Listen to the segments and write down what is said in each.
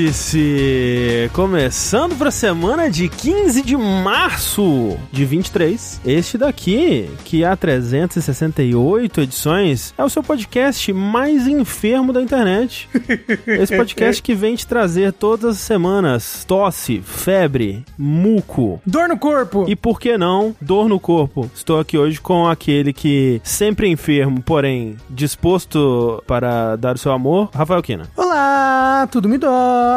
Vértice! Começando para a semana de 15 de março de 23. Este daqui, que há 368 edições, é o seu podcast mais enfermo da internet. Esse podcast que vem te trazer todas as semanas tosse, febre, muco. Dor no corpo! E por que não, dor no corpo? Estou aqui hoje com aquele que sempre enfermo, porém disposto para dar o seu amor, Rafael Kina. Olá, tudo me dói.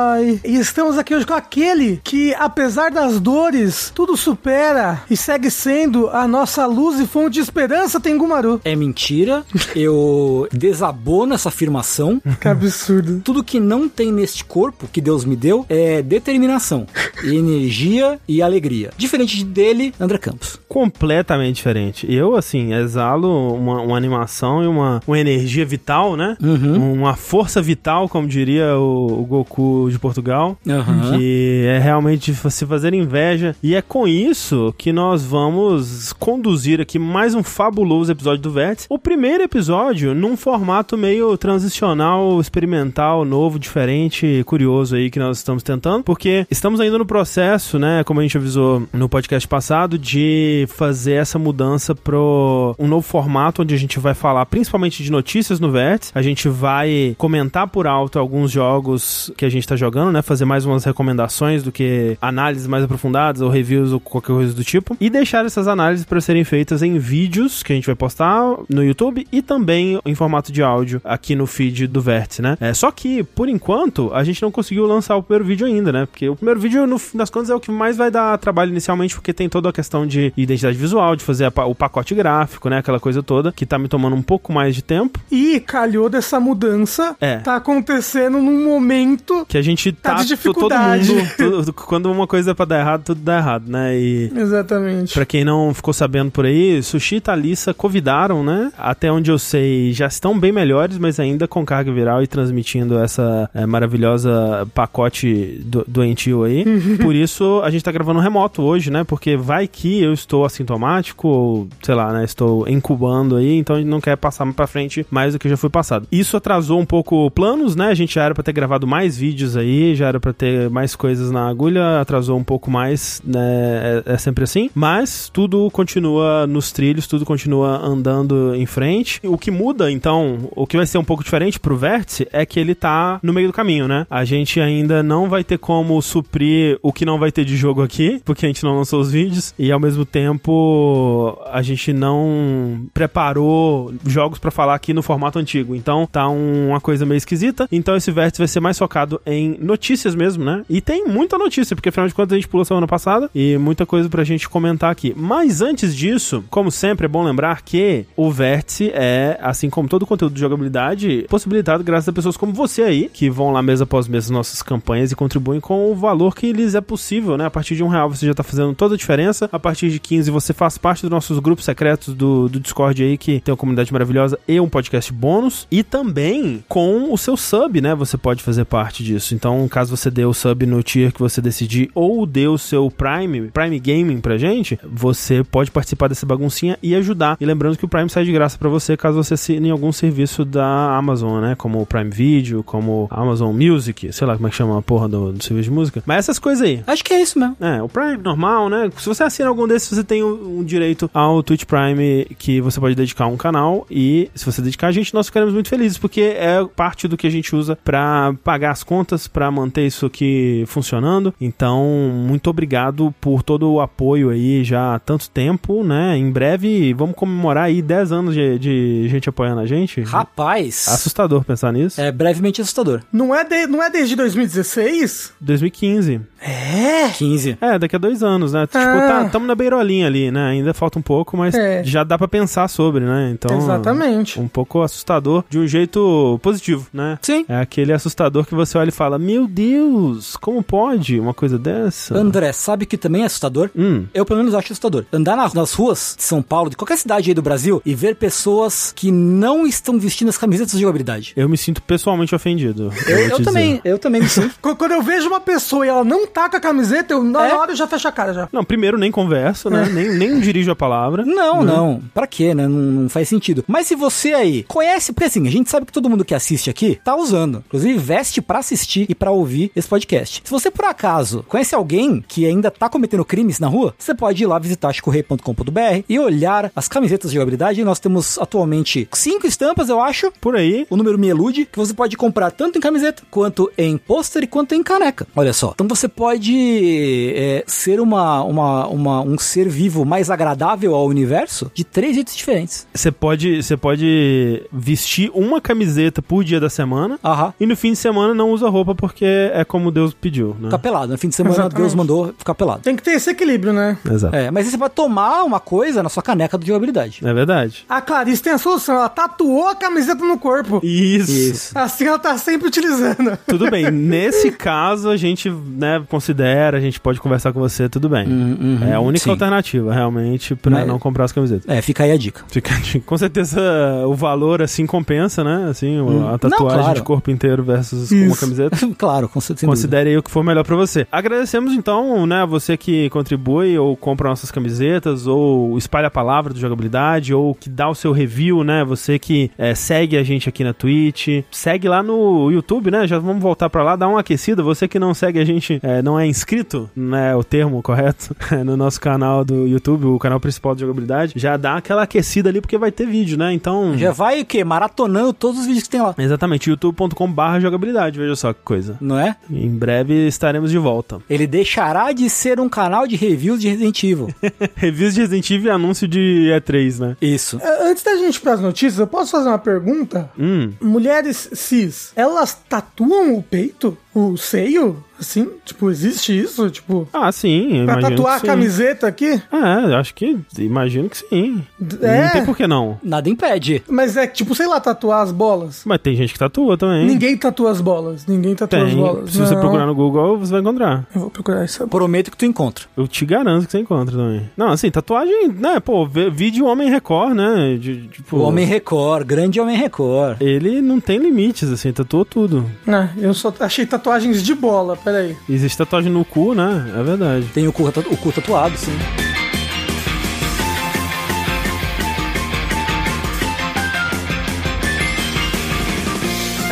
E estamos aqui hoje com aquele que, apesar das dores, tudo supera e segue sendo a nossa luz e fonte de esperança, Tengumaru. É mentira. Eu desabono essa afirmação. Que absurdo. Tudo que não tem neste corpo que Deus me deu é determinação, energia e alegria. Diferente dele, André Campos. Completamente diferente. Eu, assim, exalo uma, uma animação e uma, uma energia vital, né? Uhum. Uma força vital, como diria o, o Goku de Portugal. Uhum. Que é realmente se fazer inveja. E é com isso que nós vamos conduzir aqui mais um fabuloso episódio do Vértice. O primeiro episódio num formato meio transicional, experimental, novo, diferente, curioso aí que nós estamos tentando. Porque estamos ainda no processo, né? Como a gente avisou no podcast passado, de fazer essa mudança pro um novo formato onde a gente vai falar principalmente de notícias no Vértice. A gente vai comentar por alto alguns jogos que a gente tá jogando, né? Fazer mais umas recomendações do que análises mais aprofundadas ou reviews ou qualquer coisa do tipo. E deixar essas análises para serem feitas em vídeos que a gente vai postar no YouTube e também em formato de áudio aqui no feed do Vértice, né? É, só que, por enquanto, a gente não conseguiu lançar o primeiro vídeo ainda, né? Porque o primeiro vídeo, no fim das contas, é o que mais vai dar trabalho inicialmente, porque tem toda a questão de identidade visual, de fazer a o pacote gráfico, né? Aquela coisa toda, que tá me tomando um pouco mais de tempo. E calhou dessa mudança. É. Tá acontecendo num momento. Que a gente Tá tá, de todo mundo. todo- quando uma coisa é pra dar errado, tudo dá errado, né? E. Exatamente. Pra quem não ficou sabendo por aí, Sushi e Thalissa convidaram, né? Até onde eu sei, já estão bem melhores, mas ainda com carga viral e transmitindo essa é, maravilhosa pacote do, doentio aí. por isso, a gente tá gravando remoto hoje, né? Porque vai que eu estou assintomático, ou sei lá, né? Estou incubando aí, então a gente não quer passar pra frente mais do que já foi passado. Isso atrasou um pouco planos, né? A gente já era pra ter gravado mais vídeos aí, já era pra ter mais coisas na agulha, atrasou um pouco mais, né? É, é sempre assim. Mas tudo continua nos trilhos, tudo continua andando em frente. O que muda, então, o que vai ser um pouco diferente pro Vértice é que ele tá no meio do caminho, né? A gente ainda não vai ter como suprir o que não vai ter de jogo aqui, porque a gente não lançou os vídeos, e ao mesmo tempo a gente não preparou jogos pra falar aqui no formato antigo. Então tá um- uma coisa meio esquisita. Então esse Vértice vai ser mais focado em notícias mesmo, né? E tem muita notícia, porque afinal de contas a gente pulou semana passada e muita coisa pra gente comentar aqui. Mas antes disso, como sempre, é bom lembrar que o Vértice é, assim como todo o conteúdo de jogabilidade, possibilitado graças a pessoas como você aí, que vão lá mês após mês nas nossas campanhas e contribuem com o valor que lhes é possível, né? A partir de um real você já tá fazendo toda a diferença. A partir de 15 você faz parte dos nossos grupos secretos do, do Discord aí, que tem uma comunidade maravilhosa e um podcast bônus. E também com o seu sub, né? Você pode fazer parte disso. Então, caso você dê o sub no tier que você decidir ou dê o seu Prime, Prime Gaming pra gente, você pode participar dessa baguncinha e ajudar. E lembrando que o Prime sai de graça pra você caso você assine algum serviço da Amazon, né? Como o Prime Video, como Amazon Music, sei lá como é que chama a porra do, do serviço de música. Mas essas coisas aí. Acho que é isso mesmo. É, o Prime normal, né? Se você assina algum desses, você tem um, um direito ao Twitch Prime que você pode dedicar a um canal. E se você dedicar a gente, nós ficaremos muito felizes, porque é parte do que a gente usa pra pagar as contas, pra manter isso aqui funcionando. Então, muito obrigado por todo o apoio aí já há tanto tempo, né? Em breve vamos comemorar aí 10 anos de, de gente apoiando a gente. Rapaz. Assustador pensar nisso. É brevemente assustador. Não é, de- não é desde 2016? 2015. É. 15. É, daqui a dois anos, né? Tipo, Ah. tá, tamo na beirolinha ali, né? Ainda falta um pouco, mas É. já dá pra pensar sobre, né? Então. Exatamente. Um pouco assustador de um jeito positivo, né? Sim. É aquele assustador que você olha e fala: Meu Deus, como pode uma coisa dessa? André, sabe que também é assustador? Hum. Eu, pelo menos, acho assustador. Andar na- nas ruas de São Paulo, de qualquer cidade aí do Brasil, e ver pessoas que não estão vestindo as camisetas de jogabilidade. Eu me sinto pessoalmente ofendido. Eu, eu te também, eu também me sinto. Qu- Quando eu vejo uma pessoa e ela não tá com a camiseta, eu, na É? hora eu já fecho a cara já. Não, primeiro nem converso, né? né? Nem, nem dirijo a palavra. Não, não. Pra quê, né? Não, não faz sentido. Mas se você aí conhece, porque assim, a gente sabe que todo mundo que assiste aqui tá usando. Inclusive, veste pra assistir e pra ouvir esse podcast. Se você, por acaso, conhece alguém que ainda tá cometendo crimes na rua, você pode ir lá visitar chicorrei.com.br e olhar as camisetas de jogabilidade. Nós temos atualmente cinco estampas, eu acho. Por aí. O número me elude, que você pode comprar tanto em camiseta, quanto em pôster e quanto em caneca. Olha só. Então você pode é, ser uma, uma, uma, um ser vivo mais agradável ao universo de três jeitos diferentes. Você pode, você pode vestir uma camiseta por dia da semana. Aham. E no fim de semana não usa roupa porque é como Deus pediu, né? Ficar pelado. No fim de semana, Exatamente. Deus mandou ficar pelado. Tem que ter esse equilíbrio, né? Exato. É, mas aí você pode tomar uma coisa na sua caneca de jogabilidade. É verdade. A Clarice tem a solução. Ela tatuou a camiseta no corpo. Isso. Isso. Assim ela tá sempre utilizando. Tudo bem. Nesse caso, a gente, né, considera, a gente pode conversar com você, tudo bem. Hum, uhum, é a única sim. alternativa, realmente, pra Mas- não comprar as camisetas. É, fica aí a dica. Fica de- Com certeza o valor, assim, compensa, né? Assim, Hum. a tatuagem Não, claro. de corpo inteiro versus Isso. uma camiseta. claro, com certeza. Considere aí o que for melhor pra você. Agradecemos então, né, a você que contribui ou compra nossas camisetas ou espalha a palavra do jogabilidade ou que dá o seu review, né? Você que é, segue a gente aqui na Twitch, segue lá no YouTube, né? Já vamos voltar pra lá, dá uma aquecida. Você que não segue a gente, é, não é inscrito, né? O termo correto no nosso canal do YouTube, o canal principal de jogabilidade, já dá aquela aquecida ali porque vai ter vídeo, né? Então Já vai o quê? Maratonando todos os vídeos que tem lá. Exatamente, youtube.com/barra jogabilidade. Veja só coisa. Não é? Em breve estaremos de volta. Ele deixará de ser um canal de reviews de Resident Evil. Reviews de Resident Evil e anúncio de E3, né? Isso. É, Antes da gente ir pras notícias, eu posso fazer uma pergunta? Hum. Mulheres cis, elas tatuam o peito? O seio? Assim? Tipo, existe isso? Tipo, Ah, sim. pra tatuar a que sim. camiseta aqui? É, eu acho que. Imagino que sim. É. Não tem por que não. Nada impede. Mas é tipo, sei lá, tatuar as bolas. Mas tem gente que tatua também. Ninguém tatua as bolas. Ninguém tatua as tem. bolas. Se você Não. procurar no Google, você vai encontrar. Eu vou procurar isso. Prometo que tu encontra. Eu te garanto que você encontra também. Não, assim, tatuagem, né? Pô, vídeo Homem Record, né? De, tipo, O Homem Record, grande Homem Record. Ele não tem limites, assim, tatuou tudo. Ah, eu só achei tatuagens de bola, peraí. Existe tatuagem no cu, né? É verdade. Tem o cu, o cu tatuado, sim.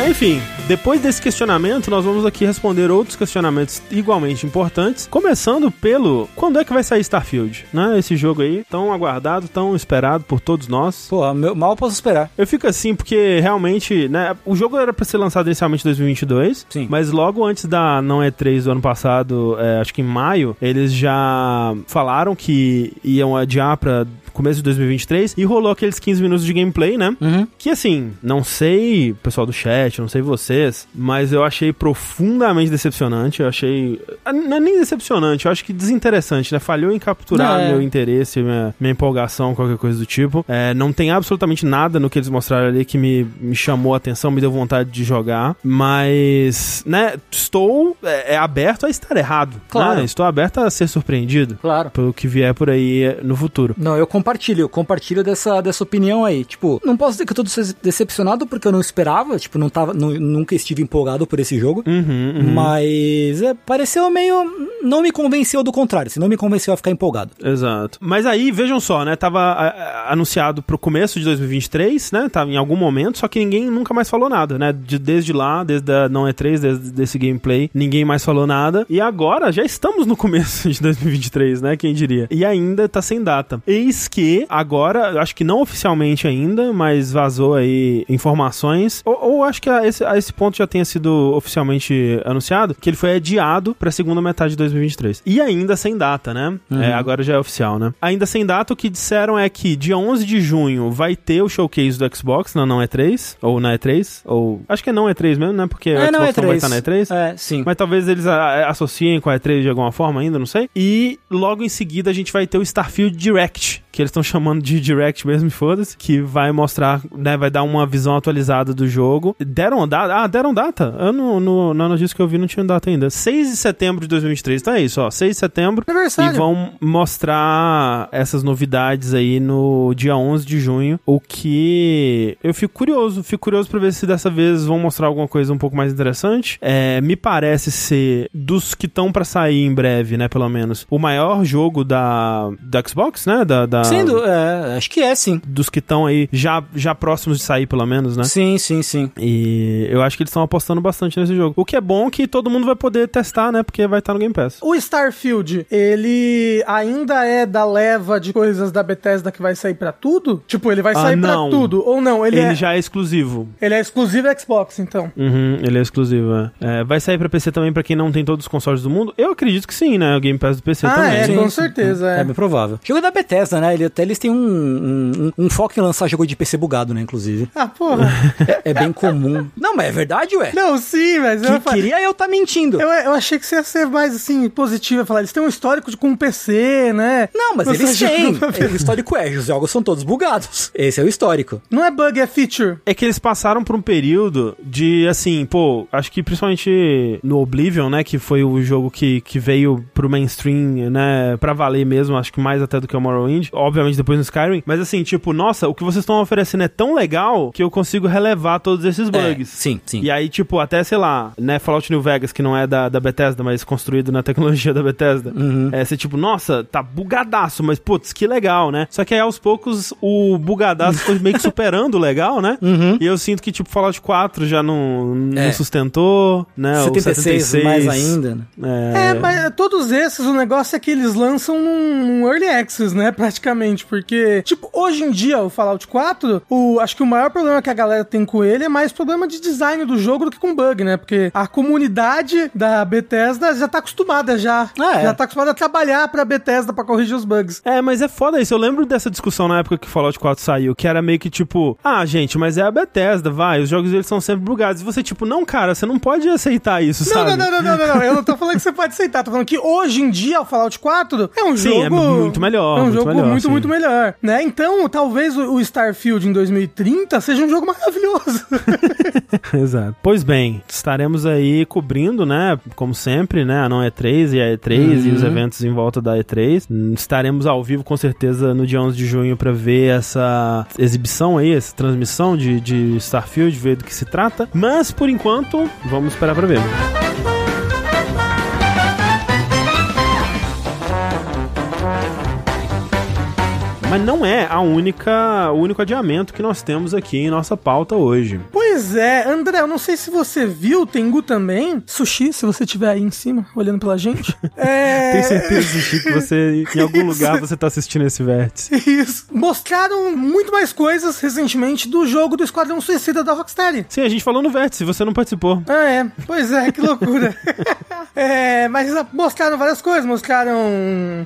Enfim, depois desse questionamento, nós vamos aqui responder outros questionamentos igualmente importantes. Começando pelo quando é que vai sair Starfield, né? Esse jogo aí, tão aguardado, tão esperado por todos nós. Pô, meu- mal posso esperar. Eu fico assim porque realmente, né, o jogo era pra ser lançado inicialmente em 2022, Sim. mas logo antes da não E3 do ano passado, é, acho que em maio, eles já falaram que iam adiar pra começo de 2023 e rolou aqueles 15 minutos de gameplay, né? Uhum. Que assim, não sei, pessoal do chat, não sei vocês, mas eu achei profundamente decepcionante. Eu achei. ah, Não é nem decepcionante, eu acho que desinteressante, né? Falhou em capturar É. meu interesse, minha, minha empolgação, qualquer coisa do tipo. É, não tem absolutamente nada no que eles mostraram ali que me, me chamou a atenção, me deu vontade de jogar. Mas, né, estou é, é aberto a estar errado. Claro. né? Estou aberto a ser surpreendido Claro. pelo que vier por aí no futuro. Não, eu compartilho, compartilho dessa, dessa opinião aí. Tipo, não posso dizer que eu tô decepcionado porque eu não esperava, tipo, não tava, nu- nunca estive empolgado por esse jogo. Uhum, uhum. Mas é, pareceu meio. Não me convenceu do contrário, se não me convenceu a ficar empolgado. Exato. Mas aí, vejam só, né? Tava a- a- anunciado pro começo de 2023, né? Tava em algum momento, só que ninguém nunca mais falou nada, né? De- desde lá, desde a não E3, desde desse gameplay, ninguém mais falou nada. E agora já estamos no começo de 2023, né? Quem diria? E ainda tá sem data. Eis que agora, acho que não oficialmente ainda, mas vazou aí informações. Ou, ou acho que a esse, a esse ponto já tenha sido oficialmente anunciado, que ele foi adiado pra segunda metade de 2023. E ainda sem data, né? É, agora já é oficial, né? Ainda sem data, o que disseram é que dia 11 de junho vai ter o showcase do Xbox na não E3, ou na E3, ou... Acho que é não E3 mesmo, né? Porque o É, não, Xbox não vai E3. estar na E3. É, sim. Mas talvez eles associem com a E3 de alguma forma ainda, não sei. E logo em seguida a gente vai ter o Starfield Direct, que eles estão chamando de Direct mesmo, foda-se, que vai mostrar, né, vai dar uma visão atualizada do jogo. Deram data? Ah, deram data. Eu no, no, na notícia que eu vi não tinha data ainda. 6 de setembro de 2023, então é isso, ó, 6 de setembro. Aniversário. E vão mostrar essas novidades aí no dia 11 de junho, o que eu fico curioso, fico curioso pra ver se dessa vez vão mostrar alguma coisa um pouco mais interessante. É, me parece ser, dos que estão pra sair em breve, né, pelo menos, o maior jogo da, da Xbox, né, da... da Sendo, é, acho que é, sim. dos que estão aí já, já próximos de sair, pelo menos, né? Sim, sim, sim. E eu acho que eles estão apostando bastante nesse jogo. O que é bom que todo mundo vai poder testar, né? Porque vai estar no Game Pass. O Starfield, ele ainda é da leva de coisas da Bethesda que vai sair pra tudo? Tipo, ele vai Ah, sair pra não. tudo? Ou não? Ele, Ele, é, já é exclusivo. ele é exclusivo Xbox, então. Uhum, ele é exclusivo, é. É, Vai sair pra PC também pra quem não tem todos os consoles do mundo? Eu acredito que sim, né? O Game Pass do PC ah, também. é, Sim, com sim. certeza. É É. bem provável. Jogo da Bethesda, né? Ele, até eles têm um, um, um- um foco em lançar jogo de PC bugado, né? Inclusive. Ah, porra. É, é bem comum. Não, mas é verdade, ué. não, sim, mas eu, Que queria eu tá mentindo. eu, eu achei que você ia ser mais, assim, positivo. Falar, eles têm um histórico de, com PC, né? Não, mas eles têm. O histórico é, os jogos são todos bugados. Esse é o histórico. Não é bug, é feature. É que eles passaram por um período de, assim, pô, acho que principalmente no Oblivion, né, que foi o jogo que, que veio pro mainstream, né, pra valer mesmo, acho que mais até do que o Morrowind, obviamente depois no Skyrim, mas assim, tipo, nossa, o que vocês estão oferecendo é tão legal que eu consigo relevar todos esses bugs. É, sim, sim. E aí, tipo, até, sei lá, né, Fallout New Vegas, que não é da, da Bethesda, mas construído na tecnologia da Bethesda. Uhum. É, você, tipo, nossa, tá bugadaço, mas, putz, que legal, né? Só que aí, aos poucos, o bugadaço foi meio que superando o legal, né? Uhum. E eu sinto que, tipo, Fallout 4 já não, não É. sustentou, né? O 76, mais ainda. né? É, mas todos esses, o negócio é que eles lançam num Early Access, né, praticamente, porque, tipo, hoje em dia, o Fallout 4, o, acho que o maior problema que a galera tem com ele é mais problema de design do jogo do que com bug, né, porque a comunidade da Bethesda já tá acostumada já, Ah, é. já tá acostumada a trabalhar pra Bethesda pra corrigir os bugs. É, mas é foda isso. Eu lembro dessa discussão na época que Fallout 4 saiu, que era meio que tipo, ah, gente, mas é a Bethesda, vai, os jogos deles são sempre bugados. E você, tipo, não, cara, você não pode aceitar isso, Não, sabe? não, não, não, não, não, não, eu não tô falando que você pode aceitar, tô falando que hoje em dia o Fallout 4 é um Sim, jogo... é muito melhor, É um muito jogo melhor, muito, sim. muito melhor, né? Então, talvez o Starfield em 2030 seja um jogo maravilhoso. Exato. Pois bem, estaremos aí cobrindo, né, como sempre, né, a não E3 e a E3 e os eventos em volta da E3. Hum, Estaremos ao vivo com certeza no dia 11 de junho para ver essa exibição aí, essa transmissão de, de Starfield, ver do que se trata. Mas por enquanto, vamos esperar para ver. Mas não é a única, o único adiamento que nós temos aqui em nossa pauta hoje. pois é, André, eu não sei se você viu, Tengu também. Sushi, se você estiver aí em cima, olhando pela gente. É... Tenho certeza, Chico, que você, em algum lugar, você tá assistindo esse vértice. Isso. Mostraram muito mais coisas recentemente do jogo do Esquadrão Suicida da Rocksteady. Sim, a gente falou no vértice, você não participou. Ah, é. Pois é, que loucura. é, mas mostraram várias coisas. Mostraram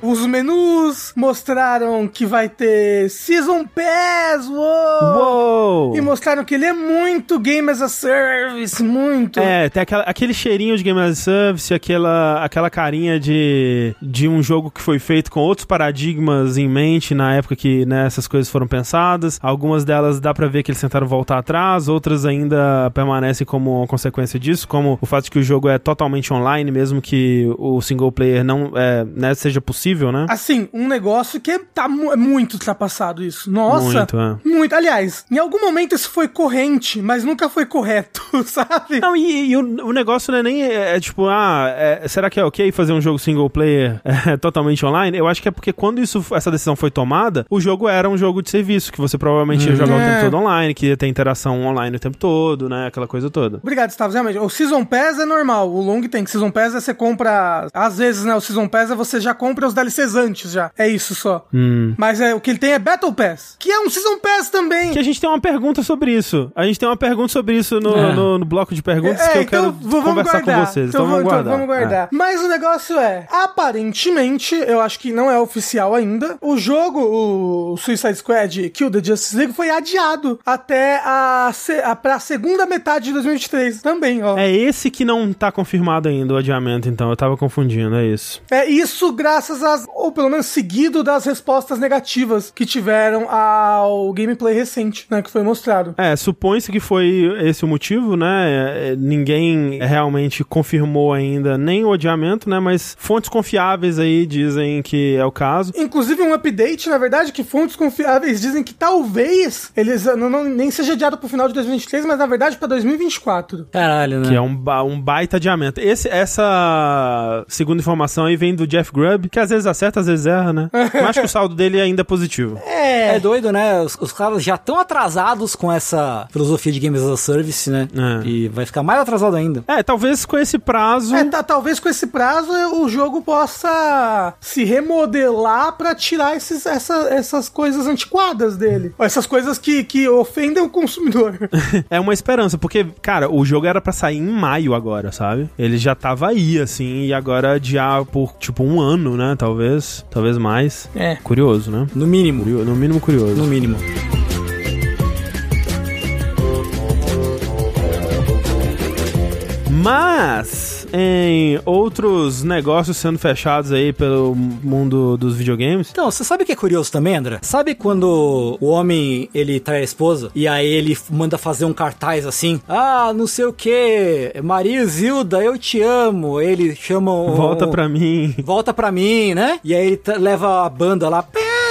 os menus, mostraram que vai ter Season Pass, uou! Uou! E mostraram que ele é muito Game as a Service, muito. É, tem aquela- aquele cheirinho de Game as a Service, aquela, aquela carinha de, de um jogo que foi feito com outros paradigmas em mente na época que né, essas coisas foram pensadas. Algumas delas dá pra ver que eles tentaram voltar atrás, outras ainda permanecem como consequência disso, como o fato de que o jogo é totalmente online, mesmo que o single player não é, né, seja possível, né? Assim, um negócio que tá mu- é muito ultrapassado isso. Nossa. Muito, é. Muito. Aliás, em algum momento isso foi corrente, mas nunca foi correto, sabe? Não, e, e o, o negócio não é nem é, é tipo, ah, é, será que é ok fazer um jogo single player é, totalmente online? Eu acho que é porque quando isso, essa decisão foi tomada, o jogo era um jogo de serviço, que você provavelmente ia jogar o É. tempo todo online, que ia ter interação online o tempo todo, né? Aquela coisa toda. Obrigado, Gustavo. Realmente, o Season Pass é normal. O Long tem. Season Pass é você compra. Às vezes, né? O Season Pass é você já compra os DLCs antes já. É isso só. Hum. Mas é, o que ele tem é Battle Pass, que é um Season Pass também. Que a gente tem uma pergunta sobre isso. A gente tem uma pergunta sobre isso no, É. no, no bloco de perguntas É, que eu então quero conversar guardar. com vocês. Então, Então, vamos guardar. vamos guardar. Mas o negócio é, aparentemente, eu acho que não é oficial ainda, o jogo, o Suicide Squad Kill the Justice League, foi adiado até a, a, pra segunda metade de 2023 também, ó. É. é esse que não tá confirmado ainda, o adiamento, então. Eu tava confundindo, é isso. É isso graças às, ou pelo menos seguido das respostas negativas que tiveram ao gameplay recente, né, que foi mostrado. É, supõe-se que foi esse o motivo, né? É, Ninguém realmente confirmou ainda nem o adiamento, né? Mas fontes confiáveis aí dizem que é o caso. Inclusive um update, na verdade, que fontes confiáveis dizem que talvez eles não, não- nem seja adiado pro final de 2023, mas na verdade pra 2024. Caralho, né? Que é um, ba- um baita adiamento. Esse, essa segunda informação aí vem do Jeff Grubb, que às vezes acerta, às vezes erra, né? Mas acho que o saldo dele ainda é positivo. É, É doido, né? Os, os caras já estão atrasados com essa filosofia de Games as a Service, né? É. E vai ficar mais atrasado ainda. É, talvez com esse prazo. É, tá- talvez com esse prazo o jogo possa se remodelar pra tirar esses, essa- essas coisas antiquadas dele. Essas coisas que, que ofendem o consumidor. É uma esperança, porque, cara, o jogo era pra sair em maio agora, sabe? Ele já tava aí, assim, e agora adiar por, tipo, um ano, né? Talvez. Talvez mais. É. Curioso, né? No mínimo. Curio- No mínimo curioso. No mínimo. Mas, em outros negócios sendo fechados aí pelo mundo dos videogames. Então, você sabe o que é curioso também, André? Sabe quando o homem, ele trai a esposa e aí ele manda fazer um cartaz assim? Ah, não sei o que, Maria Zilda, eu te amo. Ele chama um... Volta pra mim. Volta pra mim, né? E aí ele leva a banda lá.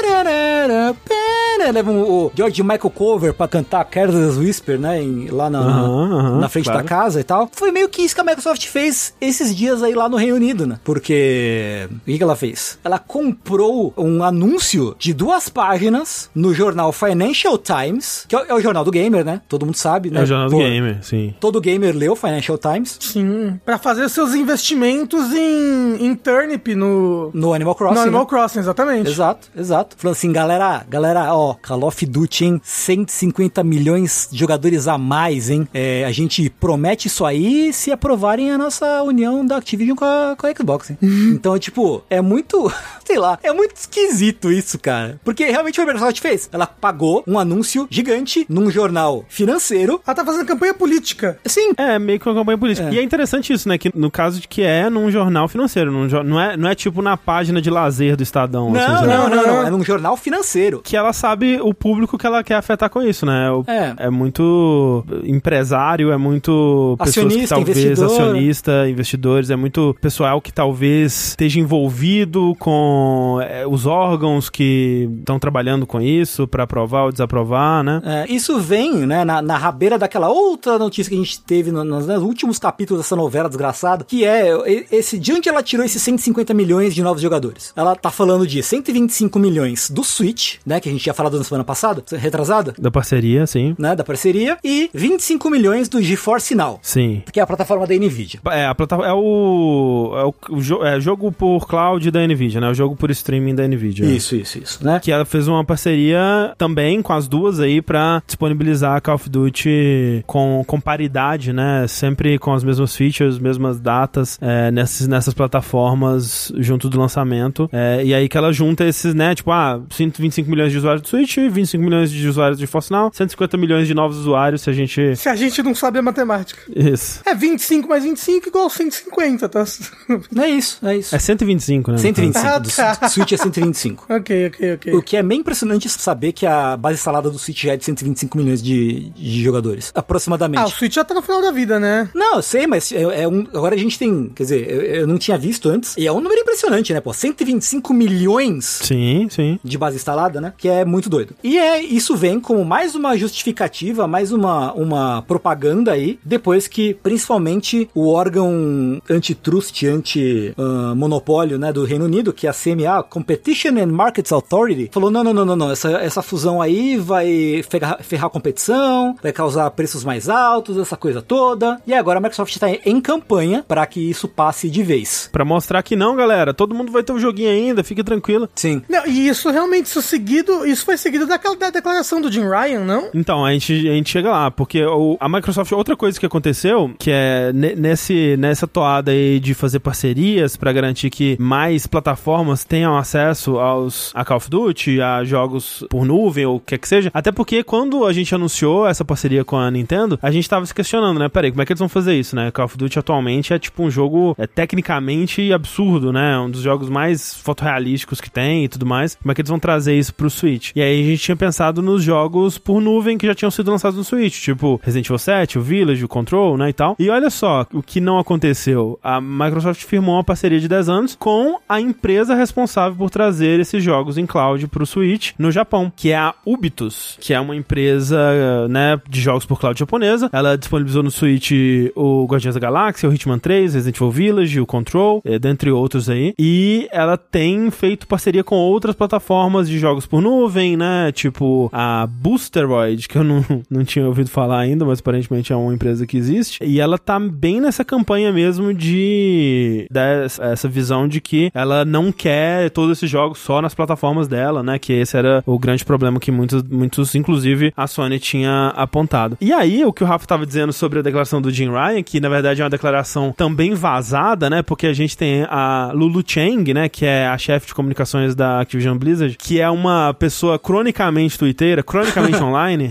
da da da Leva um- o George Michael Cover pra cantar Careless Whisper, né? em- lá na, na frente claro. da casa e tal. Foi meio que isso que a Microsoft fez esses dias aí lá no Reino Unido, né? Porque. O que, que ela fez? Ela comprou um anúncio de duas páginas no jornal Financial Times, que é o, é o jornal do gamer, né? Todo mundo sabe, né? É o jornal do Pô, gamer, sim. Todo gamer leu Financial Times Sim. Pra fazer seus investimentos em, em Turnip no, no Animal Crossing. no Animal né? Crossing, exatamente. Exato, exato. Falando assim, galera, galera, ó, Call of Duty, hein? 150 milhões de jogadores a mais, hein? É, a gente promete isso aí se aprovarem a nossa união da Activision com a, com a Xbox, hein? então, tipo, é muito, sei lá, é muito esquisito isso, cara. Porque realmente o que a Microsoft fez. Ela pagou um anúncio gigante num jornal financeiro. Ela tá fazendo campanha política. Sim, É, meio que uma campanha política. É. E é interessante isso, né? Que no caso de que é num jornal financeiro, num jo- não, é, não é tipo na página de lazer do Estadão. assim, não, sabe? não, não, não, Aham. é num jornal financeiro. Que ela sabe o público que ela quer afetar com isso, né? O- É. muito empresário, é muito pessoas que Acionista, talvez investidor. acionista, investidores, é muito pessoal que talvez esteja envolvido com é, os órgãos que estão trabalhando com isso pra aprovar ou desaprovar, né? É, isso vem, né, na, na rabeira daquela outra notícia que a gente teve no- nos, nos últimos capítulos dessa novela desgraçada, que é esse de onde ela tirou esses 150 milhões de novos jogadores. Ela tá falando de 125 milhões do Switch, né, que a gente tinha falado na semana passada, retrasada, Da parceria, sim. né, da parceria, e 25 milhões do GeForce Now, Sim. que é a plataforma da Nvidia. É, a plataforma é o, é o, o jo- é, jogo por cloud da Nvidia, né? O jogo por streaming da Nvidia. Isso, isso, isso, né? Que ela fez uma parceria também com as duas aí pra disponibilizar Call of Duty com, com paridade, né? Sempre com as mesmas features, mesmas datas é, nessas, nessas plataformas junto do lançamento. É, e aí que ela junta esses, né? Tipo, ah, 125 milhões de usuários do Switch, 25 milhões de usuários de Force Now, 150 milhões de novos usuários se a gente. Se a gente não sabe a matemática. Isso. É 25 mais 25 igual 150, tá? É isso, é isso. É 125, né? 125, Ah, tá. Switch é 125. ok, ok, ok. O que é bem impressionante saber que a base instalada do Switch já é de 125 milhões de, de jogadores, aproximadamente. Ah, o Switch já tá no final da vida, né? Não, eu sei, mas é, é um, agora a gente tem, quer dizer, eu, eu não tinha visto antes, e é um número impressionante, né, pô, 125 milhões Sim, sim. de base instalada, né, que é muito doido. E é, isso vem como mais uma justificativa, mais uma, uma propaganda aí, depois que, principalmente, o órgão antitrust, anti-monopólio, né, do Reino Unido, que é a CMA, Competition and Markets Authority, falou, não, não, não, não, não, essa, essa fusão aí vai ferrar, ferrar a competição, vai causar preços mais altos, essa coisa toda, e agora a Microsoft está em campanha para que isso passe de vez. Pra mostrar que não, galera, todo mundo vai ter um joguinho ainda, fique tranquilo. Sim. Não, e isso realmente, isso seguido, isso foi seguido daquela da declaração do Jim Ryan, não? Então, a gente, a gente chega lá, porque o, a Microsoft, outra coisa que aconteceu, que é nesse, nessa toada aí de fazer parcerias para garantir que mais plataformas tenham acesso aos a Call of Duty, a jogos por nuvem ou o que que seja. Até porque quando a gente anunciou essa parceria com a Nintendo, a gente tava se questionando, né? Peraí, como é que eles vão fazer isso, né? Call of Duty atualmente é tipo um jogo é, tecnicamente absurdo, né? Um dos jogos mais fotorrealísticos que tem e tudo mais. Como é que eles vão trazer isso pro Switch? E aí a gente tinha pensado nos jogos por nuvem que já tinham sido lançados no Switch, tipo Resident Evil 7, o Village, o Control, né, e tal. E olha só, o que não aconteceu. A Microsoft firmou uma parceria de 10 anos com a empresa responsável por trazer esses jogos em cloud pro Switch no Japão, que é a Ubitus, que é uma empresa, né, de jogos por cloud japonesa. Ela disponibilizou no Switch o Guardiões da Galáxia, o Hitman 3, Resident Evil Village, o Control, eh, dentre outros aí. E ela tem feito parceria com outras plataformas de jogos por nuvem, né? Tipo a Boosteroid, que eu não, não tinha ouvido falar ainda, mas aparentemente é uma empresa que existe. E ela tá bem nessa campanha mesmo de dessa essa visão de que ela não quer todos esses jogos só nas plataformas dela, né? Que esse era o grande problema que muitos, muitos inclusive a Sony tinha apontado. E aí, o que o Rafa estava dizendo sobre a declaração do Jim Ryan, que na verdade é uma declaração também vazada, né? Porque a gente tem a Lulu Chang, né? Que é a chefe de comunicações da Activision Blizzard, que é uma pessoa cronicamente twitteira, cronicamente online.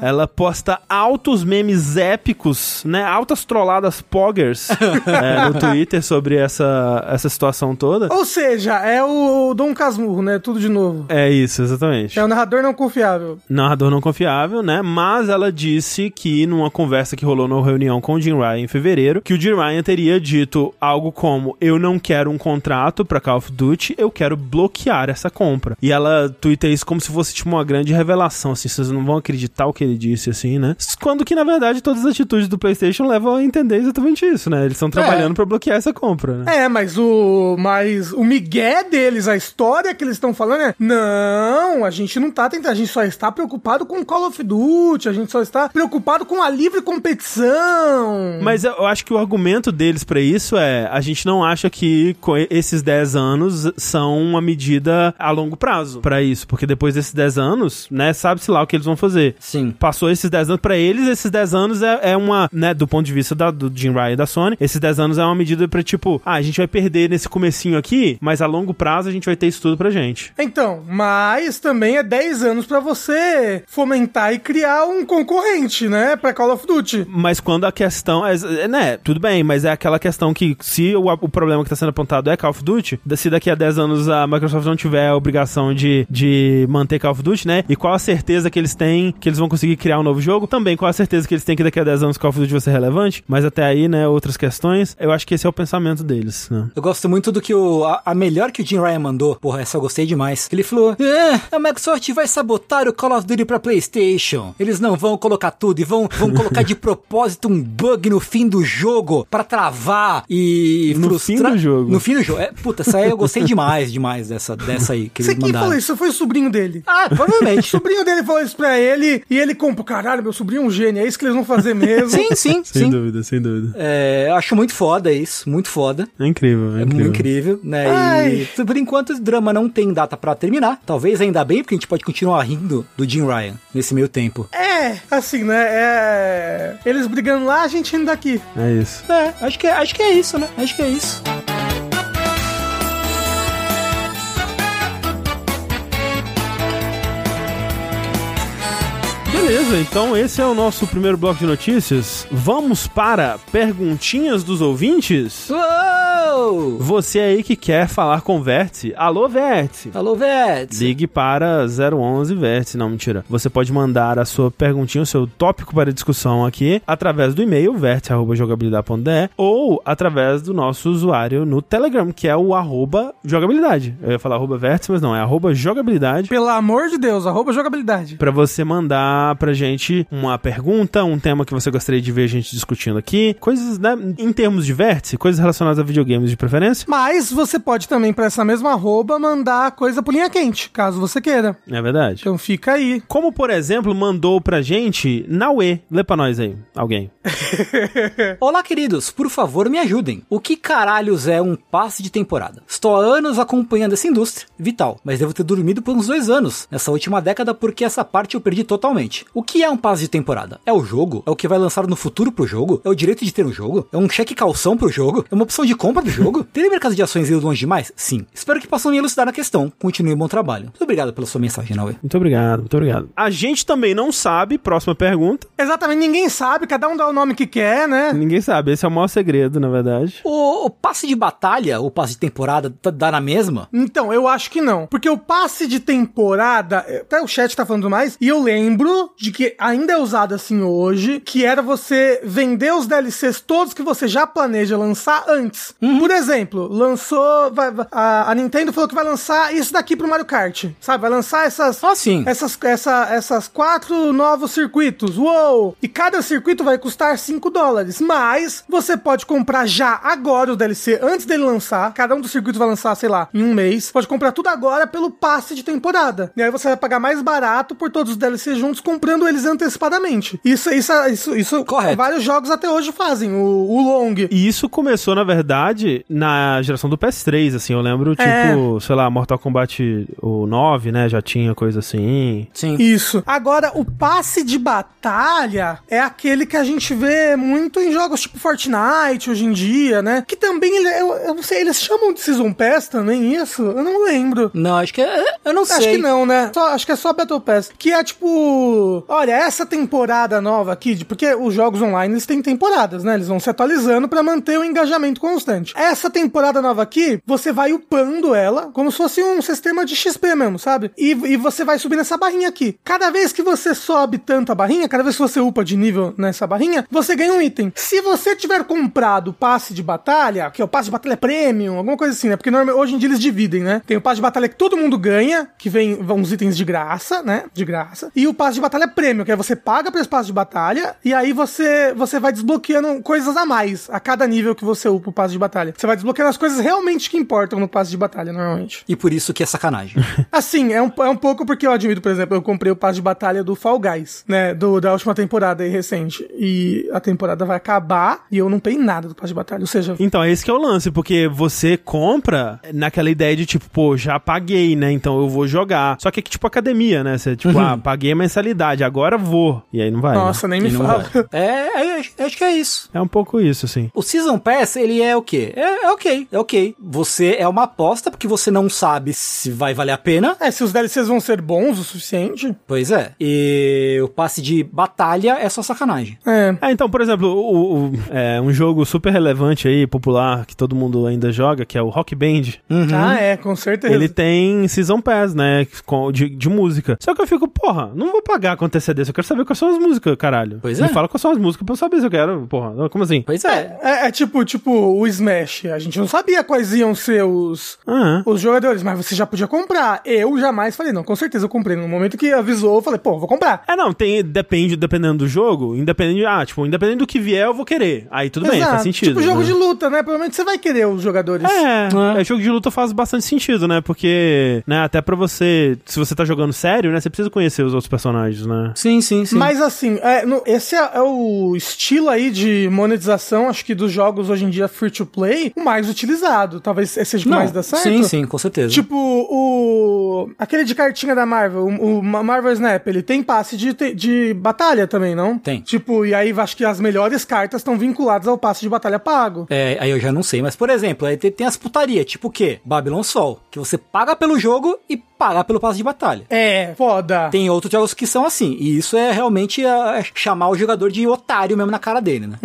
Ela posta altos memes épicos, né? Altas trolladas poggers é, no Twitter sobre essa, essa situação toda. Ou seja, é o Dom Casmurro, né? Tudo de novo. É isso, exatamente. É o narrador não confiável. Narrador não confiável, né? Mas ela disse que numa conversa que rolou na reunião com o Jim Ryan em fevereiro, que o Jim Ryan teria dito algo como: Eu não quero um contrato pra Call of Duty, eu quero bloquear essa compra. E ela twitta isso como se fosse tipo uma grande revelação, assim, vocês não vão acreditar o que ele disse, assim, né? Quando que na verdade todas as atitudes do PlayStation levam a entender exatamente isso, né? Eles estão trabalhando é. para bloquear essa compra, né? É, mas o mas o migué deles, a história que eles estão falando é: "Não, a gente não tá tentando, a gente só está preocupado com Call of Duty, a gente só está preocupado com a livre competição". Mas eu acho que o argumento deles para isso é: a gente não acha que esses 10 anos são uma medida a longo prazo para isso, porque depois desses 10 anos, né, sabe-se lá o que eles vão fazer. Sim. Passou esses 10 anos para eles, esses 10 anos é, é, uma, né, do ponto de vista da, do Jim Ryan e da Sony, esses 10 anos é uma medida para tipo, ah, a gente vai perder nesse comecinho aqui, mas a longo prazo a gente vai ter isso tudo pra gente. Então, mas também é 10 anos para você fomentar e criar um concorrente, né, para Call of Duty. Mas quando a questão é, né, tudo bem, mas é aquela questão que se o, o problema que tá sendo apontado é Call of Duty, se daqui a 10 anos a Microsoft não tiver a obrigação de, de manter Call of Duty, né, e qual a certeza que eles têm que eles vão conseguir criar um novo jogo, também qual a certeza que eles têm que daqui a 10 anos Call of Duty vai ser relevante, mas até aí, né, outras questões, eu acho que esse é o pensamento deles, né. Eu gosto muito do que o, a, a melhor que o Jim Ryan mandou, porra, essa eu gostei demais, ele falou, ah, a Microsoft vai sabotar o Call of Duty pra Playstation, eles não vão colocar tudo e vão, vão colocar de propósito um bug no fim do jogo pra travar e no frustrar. No fim do jogo. No fim do jogo. É, puta, essa aí eu gostei demais, demais dessa, dessa aí que Você eles mandaram. falou isso? Foi o sobrinho dele. Ah, provavelmente. o sobrinho dele falou isso pra ele e ele comprou, caralho, meu sobrinho é um gênio, é isso que eles vão fazer mesmo. sim, sim, sem sim. dúvida, sem dúvida. É, eu acho muito foda isso, muito foda. É incrível, é, É incrível. muito incrível, né? Ai. E por enquanto esse drama não tem data pra terminar. Talvez ainda bem, porque a gente pode continuar rindo do Jim Ryan nesse meio tempo. É, assim, né? É. Eles brigando lá, a gente indo daqui. É isso. É, acho que é, acho que é isso, né? Acho que é isso. Beleza, então esse é o nosso primeiro bloco de notícias. Vamos para perguntinhas dos ouvintes? Uou! Você aí que quer falar com o Vértice, alô Vértice! Alô, Vets! Ligue para 011 Vértice, não, mentira. Você pode mandar a sua perguntinha, o seu tópico para discussão aqui, através do e-mail vértice.jogabilidade.de ou através do nosso usuário no Telegram, que é o arroba jogabilidade. Eu ia falar arroba vértice, mas não, é arroba jogabilidade. Pelo amor de Deus, arroba jogabilidade. Pra você mandar pra gente uma pergunta, um tema que você gostaria de ver a gente discutindo aqui, coisas, né, em termos de vértice, coisas relacionadas a videogames games de preferência. Mas você pode também, pra essa mesma arroba, mandar coisa pro linha quente, caso você queira. É verdade. Então fica aí. Como, por exemplo, mandou pra gente Naue. Lê pra nós aí, alguém. Olá, queridos, por favor me ajudem. O que caralhos é um passe de temporada? Estou há anos acompanhando essa indústria, vital, mas devo ter dormido por uns dois anos nessa última década porque essa parte eu perdi totalmente. O que é um passe de temporada? É o jogo? É o que vai lançar no futuro pro jogo? É o direito de ter um jogo? É um cheque calção pro jogo? É uma opção de compra do jogo? Teria mercado de ações ido longe demais? Sim. Espero que possam me elucidar na questão. Continue bom trabalho. Muito obrigado pela sua mensagem, Naue. Muito obrigado, muito obrigado. A gente também não sabe, próxima pergunta. Exatamente, ninguém sabe, cada um dá o nome que quer, né? Ninguém sabe, esse é o maior segredo, na verdade. O, o passe de batalha, o passe de temporada, tá- dá na mesma? Então, eu acho que não. Porque o passe de temporada, até o chat tá falando mais, e eu lembro de que ainda é usado assim hoje, que era você vender os DLCs todos que você já planeja lançar antes. Por exemplo, lançou. vai- a, a Nintendo falou que vai lançar isso daqui pro Mario Kart. Sabe? Vai lançar essas. Ah, sim. Essas, essa, essas quatro novos circuitos. Uou! E cada circuito vai custar 5 dólares. Mas você pode comprar já agora o DLC, antes dele lançar. Cada um dos circuitos vai lançar, sei lá, em um mês. Pode comprar tudo agora pelo passe de temporada. E aí você vai pagar mais barato por todos os DLCs juntos, comprando eles antecipadamente. Isso, isso, isso, isso Correto. vários jogos até hoje fazem. O, o Long. E isso começou, na verdade, na geração do PS3, assim. Eu lembro, tipo, É. sei lá, Mortal Kombat o 9, né? Já tinha coisa assim. Sim. Isso. Agora, o passe de batalha é aquele que a gente vê muito em jogos tipo Fortnite hoje em dia, né? Que também, ele- eu, eu não sei, eles chamam de Season Pass também isso? Eu não lembro. Não, acho que é. Eu não sei. Acho que não, né? Só- acho que é só Battle Pass. Que é tipo. Olha, essa temporada nova aqui, porque os jogos online eles têm temporadas, né? Eles vão se atualizando pra manter o engajamento constante. Essa temporada nova aqui, você vai upando ela como se fosse um sistema de XP mesmo, sabe? E, e você vai subir nessa barrinha aqui. Cada vez que você sobe tanto a barrinha, cada vez que você upa de nível nessa barrinha, você ganha um item. Se você tiver comprado passe de batalha, que é o passe de batalha premium, alguma coisa assim, né? Porque normalmente, hoje em dia eles dividem, né? Tem o passe de batalha que todo mundo ganha, que vem uns itens de graça, né? De graça. E o passe de batalha premium, que é você paga pelo passe de batalha e aí você, você vai desbloqueando coisas a mais a cada nível que você upa o passe de batalha. Você vai desbloqueando as coisas realmente que importam no passe de batalha, normalmente. E por isso que é sacanagem. Assim, é um, é um pouco porque eu admito, por exemplo, eu comprei o passe de batalha do Fall Guys, né? Do, da última temporada aí recente. E a temporada vai acabar e eu não peguei nada do passe de batalha. Ou seja, Então, esse que é o lance, porque você compra naquela ideia de tipo, pô, já paguei, né? Então eu vou jogar. Só que é que tipo academia, né? Você, tipo, ah, paguei a mensalidade, agora vou. E aí não vai. né? nossa, nem me E não fala. vai. É, é, acho- que é isso. É um pouco isso, assim. O Season Pass, ele é o quê? É, é ok, é ok. Você é uma aposta porque você não sabe se vai valer a pena. É, se os DLCs vão ser bons o suficiente. Pois é. E o passe de batalha é só sacanagem. É. É, então, por exemplo, o, o- é, um jogo super relevante aí, popular, que todo mundo ainda joga, que é o Rock Band. Ah, é, com certeza. Ele tem Season Pass, né? com- De, de música. Só que eu fico, porra, não vou pagar com antecedência. Eu quero saber quais são as músicas, caralho. Pois Me é. fala quais são as músicas pra eu saber se eu quero. Porra, como assim? Pois é. É, é tipo, tipo o Smash. A gente não sabia quais iam ser os, Ah, os jogadores, mas você já podia comprar. Eu jamais falei, não, com certeza eu comprei. No momento que avisou, eu falei, pô, vou comprar. É, não, tem, depende, dependendo do jogo, independente, ah, tipo, independente do que vier, eu vou querer. Aí tudo bem, Exato. faz sentido. Tipo jogo né? de luta, né? Provavelmente você vai querer os jogadores. É, é, jogo de luta faz bastante sentido, né? Porque, né, até pra você, se você tá jogando sério, né, você precisa conhecer os outros personagens, né? Sim, sim, sim. Mas assim, é, no- esse é, é o estilo aí de monetização, acho que dos jogos hoje em dia free to play, o mais utilizado. Talvez seja o mais dá certo. Sim, sim, com certeza. Tipo, o. Aquele de cartinha da Marvel, o, o Marvel Snap, ele tem passe de, de batalha também, não? Tem. Tipo, e aí acho que as melhores cartas estão vinculadas ao passe de batalha pago. É, aí eu já não sei, mas por exemplo, aí tem, tem as putaria, tipo o quê? Babylon Sol, que você paga pelo jogo e paga pelo passe de batalha. É, foda. Tem outros jogos que são assim, e isso é realmente ah, chamar o jogador de otário mesmo na cara dele, né?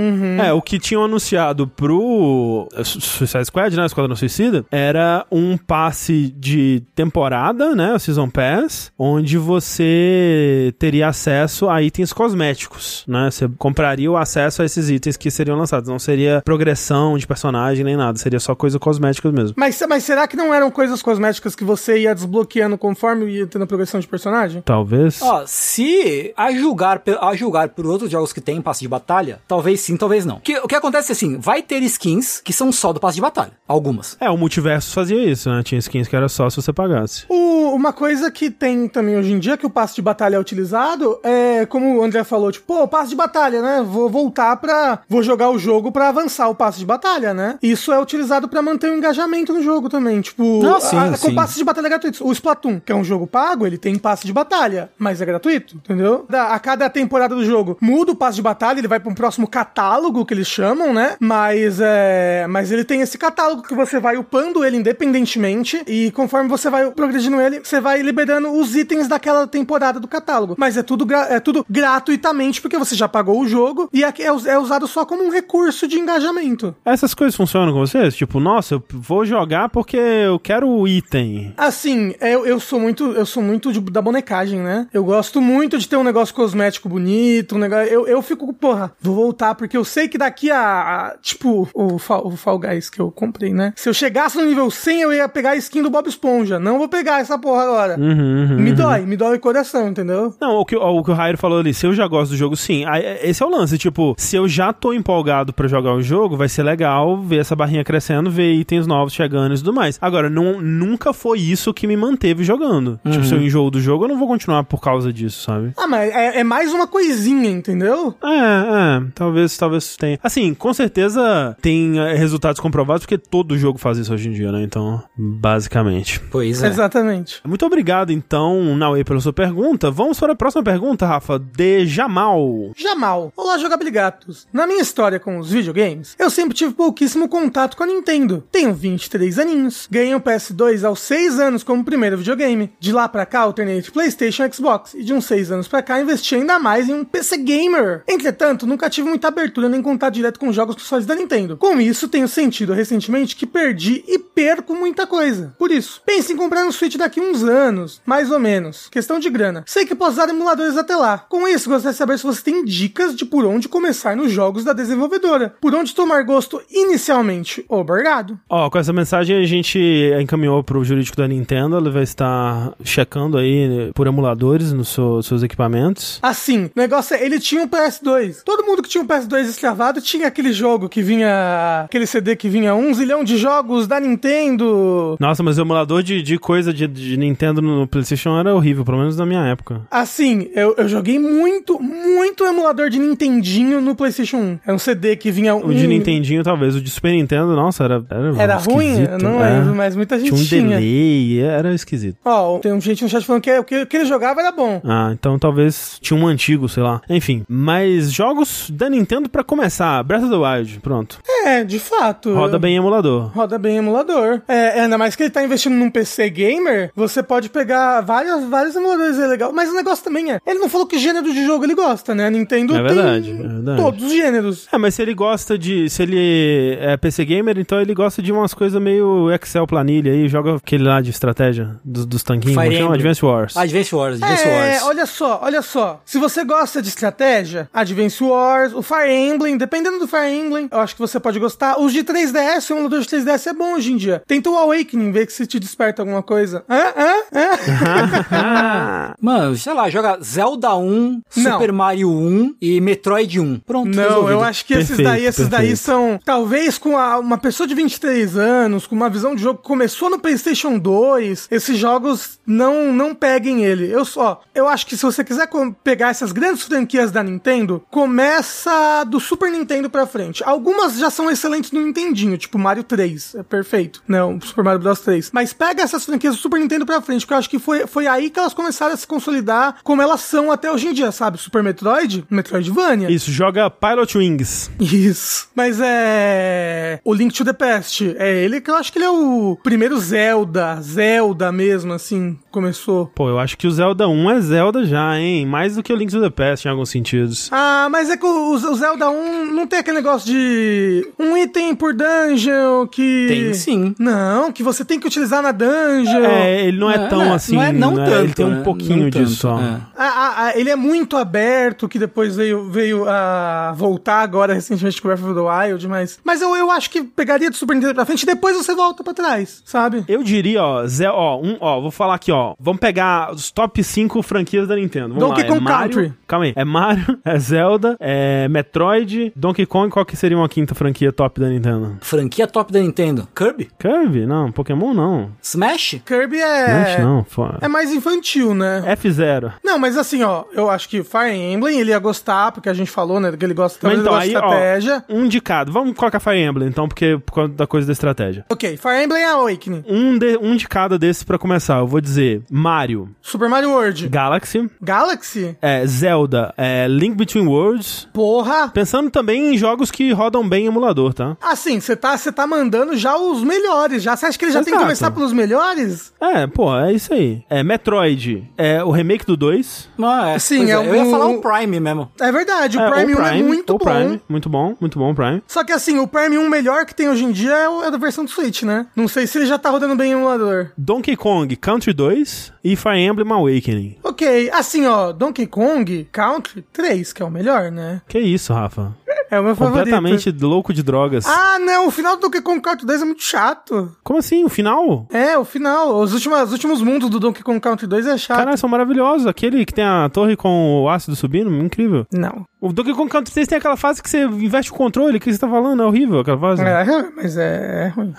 É, o que tinham anunciado pro Su- Suicide Squad, né, Esquadrão Suicida, era um passe de temporada, né, o Season Pass, onde você teria acesso a itens cosméticos, né, você compraria o acesso a esses itens que seriam lançados, não seria progressão de personagem nem nada, seria só coisa cosmética mesmo. Mas, mas será que não eram coisas cosméticas que você ia desbloqueando desbloqueando conforme ia tendo a progressão de personagem? Talvez. Ó, se a julgar, a julgar por outros jogos que tem passe de batalha, talvez sim, talvez não. Que, o que acontece é assim, vai ter skins que são só do passe de batalha. Algumas. É, o multiverso fazia isso, né? Tinha skins que era só se você pagasse. O- uma coisa que tem também hoje em dia, que o passe de batalha é utilizado, é como o André falou, tipo, pô, passe de batalha, né? Vou voltar pra. Vou jogar o jogo pra avançar o passe de batalha, né? Isso é utilizado pra manter o engajamento no jogo também. Tipo, Ah, sim, a- sim. com passe de batalha gratuito. O Splatoon, que é um jogo pago, ele tem passe de batalha, mas é gratuito, entendeu? A cada temporada do jogo muda o passe de batalha, ele vai pra um próximo catálogo que eles chamam, né? Mas é. Mas ele tem esse catálogo que você vai upando ele independentemente e conforme você vai progredindo ele, você vai liberando os itens daquela temporada do catálogo. Mas é tudo, é tudo gratuitamente porque você já pagou o jogo e é, é é usado só como um recurso de engajamento. Essas coisas funcionam com vocês? Tipo, nossa, eu vou jogar porque eu quero o item. Assim, eu, eu sou muito, eu sou muito de- da bonecagem, né? Eu gosto muito de ter um negócio cosmético bonito, um negócio. Eu, eu fico, porra, vou voltar, porque eu sei que daqui a. a- tipo, o Fall, o Fall Guys que eu comprei, né? Se eu chegasse no nível 100, eu ia pegar a skin do Bob Esponja. Não vou pegar essa porra agora. Uhum, uhum. Me dói, me dói o coração, entendeu? Não, o que, o que o Rairo falou ali, se eu já gosto do jogo, sim. É- esse é o lance, tipo, se eu já tô empolgado pra jogar o jogo, vai ser legal ver essa barrinha crescendo, ver itens novos chegando e tudo mais. Agora, não, nunca foi isso que me manteve jogando. Tipo, se eu enjoo do jogo, eu não vou continuar por causa disso, sabe? Ah, mas é, é mais uma coisinha, entendeu? É, é, talvez, talvez tenha. Assim, com certeza tem é, resultados comprovados, porque todo jogo faz isso hoje em dia, né? Então, basicamente. Pois é. Exatamente. Muito obrigado, então, Naue, pela sua pergunta. Vamos para a próxima pergunta, Rafa, de Jamal. Jamal. Olá, jogabiligatos. Na minha história com os videogames, eu sempre tive pouquíssimo contato com a Nintendo. Tenho 23 aninhos. Ganhei o PS2 aos 6 anos como primeiro videogame. De lá pra cá, alternei de PlayStation e Xbox. E de uns 6 anos pra cá, investi ainda mais em um PC Gamer. Entretanto, nunca tive muita abertura nem contato direto com jogos pessoais da Nintendo. Com isso, tenho sentido recentemente que perdi e perco muita coisa. Por isso, pense em comprar um Switch daqui uns anos, mais ou menos. Questão de grana. Sei que posso usar emuladores até lá. Com isso, gostaria de saber se você tem dicas de por onde começar nos jogos da desenvolvedora. Por onde tomar gosto inicialmente. Obrigado. Ó, com essa mensagem a gente encaminhou pro jurídico da Nintendo, ele vai estar checando aí né, por emuladores nos seu- seus equipamentos. Assim, o negócio é, ele tinha um PS2. Todo mundo que tinha um PS2 escravado tinha aquele jogo que vinha. aquele CD que vinha um zilhão de jogos da Nintendo. Nossa, mas o emulador de, de coisa de, de Nintendo no PlayStation era horrível, pelo menos na minha época. Assim, eu, eu joguei muito, muito emulador de Nintendinho no PlayStation 1. Era um CD que vinha um. O de Nintendinho, talvez. O de Super Nintendo, nossa, era. Era, Era ruim? Eu não é. lembro, mas muita gente Tinha um tinha. delay, era esquisito. Ó, tem gente no chat falando que o que, que ele jogava era bom. Ah, então talvez tinha um antigo, sei lá. Enfim, mas jogos da Nintendo pra começar. Breath of the Wild, pronto. É, de fato. Roda bem em emulador. Roda bem emulador. É, ainda mais que ele tá investindo num PC gamer, você pode pegar vários, vários emuladores é legal. Mas o negócio também é, ele não falou que gênero de jogo ele gosta, né? A Nintendo É verdade, tem é verdade. todos os gêneros. É, mas se ele gosta de. Se ele é PC Gamer, então ele gosta de umas coisas meio Excel planilha aí, joga aquele lá de estratégia dos, dos tanquinhos, Fire chama? Emblem. Advance Wars. Advance Wars, Advance É, Wars. olha só, olha só. Se você gosta de estratégia, Advance Wars, o Fire Emblem, dependendo do Fire Emblem, eu acho que você pode gostar. Os de 3DS, o emulador de 3DS é bom hoje em dia. Tenta o Awakening, ver que se te desperta alguma coisa. Hã? Hã? Hã? Mano, sei lá, joga Zelda 1, Não. Super Mario 1 e Metroid 1. Pronto, Não, resolvido. eu acho que esses Perfeito, daí, esses daí perfeito. são. Talvez com a- uma pessoa de 23 anos, com uma visão de jogo que começou no PlayStation 2, esses jogos não não peguem ele. Eu só. Eu acho que se você quiser pegar essas grandes franquias da Nintendo, começa do Super Nintendo pra frente. Algumas já são excelentes no Nintendinho, tipo Mario 3. É perfeito. Não, Super Mario Bros 3. Mas pega essas franquias do Super Nintendo pra frente, que eu acho que foi, foi aí que elas começaram a se consolidar como elas são até hoje em dia, sabe? Super Metroid, Metroidvania. Isso, joga Pilot Wings. Isso. Mas é. O Link to the Past. É ele que eu acho que ele é o primeiro Zelda. Zelda mesmo, assim. Começou. Pô, eu acho que o Zelda 1 é Zelda já, hein? Mais do que o Link to the Past em alguns sentidos. Ah, mas é que o, o Zelda 1 não tem aquele negócio de. um item por dungeon que. Tem sim. Não, que você tem que utilizar na dungeon. É, ele não é Não, tão não é- assim. não é- não né? tanto, Ele tem um né? pouquinho Não disso só. é. Ah, ah, ah, ele é muito aberto, que depois veio, veio a voltar agora recentemente com Breath of the Wild, mas. Mas eu, eu acho que pegaria do Super Nintendo pra frente e depois você volta pra trás, sabe? Eu diria, ó, Zé, ó, um, ó, vou falar aqui, ó. Vamos pegar os top 5 franquias da Nintendo. Vamos Donkey lá. Kong é Mario, Country. Calma aí. É Mario, é Zelda, é Metroid, Donkey Kong. Qual que seria uma quinta franquia top da Nintendo? Franquia top da Nintendo. Kirby? Kirby? Não. Pokémon não. Smash? Kirby Smash é. não. Fo- É mais infantil, né? F0. Não, mas assim, ó, eu acho que Fire Emblem ele ia gostar, porque a gente falou, né, que ele gosta, Mas ele então, aí, de estratégia. ó, um de cada. Vamos colocar Fire Emblem, então, porque por causa da coisa da estratégia. Ok, Fire Emblem Awakening, Um de, um de cada desses pra começar. Eu vou dizer Mario, Super Mario World, Galaxy, Galaxy, é, Zelda, é, Link Between Worlds. porra. Pensando também em jogos que rodam bem em emulador, tá? Assim, você tá, você tá mandando já os melhores, já. Você acha que ele já tem que Exato. começar pelos melhores? É, pô, é isso aí. É, Metroid, é o remake do 2. Não, é. Sim, Pois é Eu ia falar o Prime mesmo. É verdade, o é, Prime, o 1 é muito o bom. Prime, muito bom, muito bom o Prime. Só que assim, o Prime 1 melhor que tem hoje em dia é, o, é da versão do Switch, né? Não sei se ele já tá rodando bem em emulador. Donkey Kong Country 2 e Fire Emblem Awakening. Ok, assim, ó, Donkey Kong Country 3, que é o melhor, né? Que isso, Rafa? É o meu Completamente favorito. louco de drogas. Ah, não, o final do Donkey Kong Country 2 é muito chato. Como assim? O final? É, o final. Os últimos, os últimos mundos do Donkey Kong Country 2 é chato. Caralho, são maravilhosos. Aquele que tem a torre com o ácido subindo, incrível. Não. O Donkey Kong Country 3 tem aquela fase que você investe o controle. O que você tá falando? É horrível aquela fase. É, mas é, é ruim.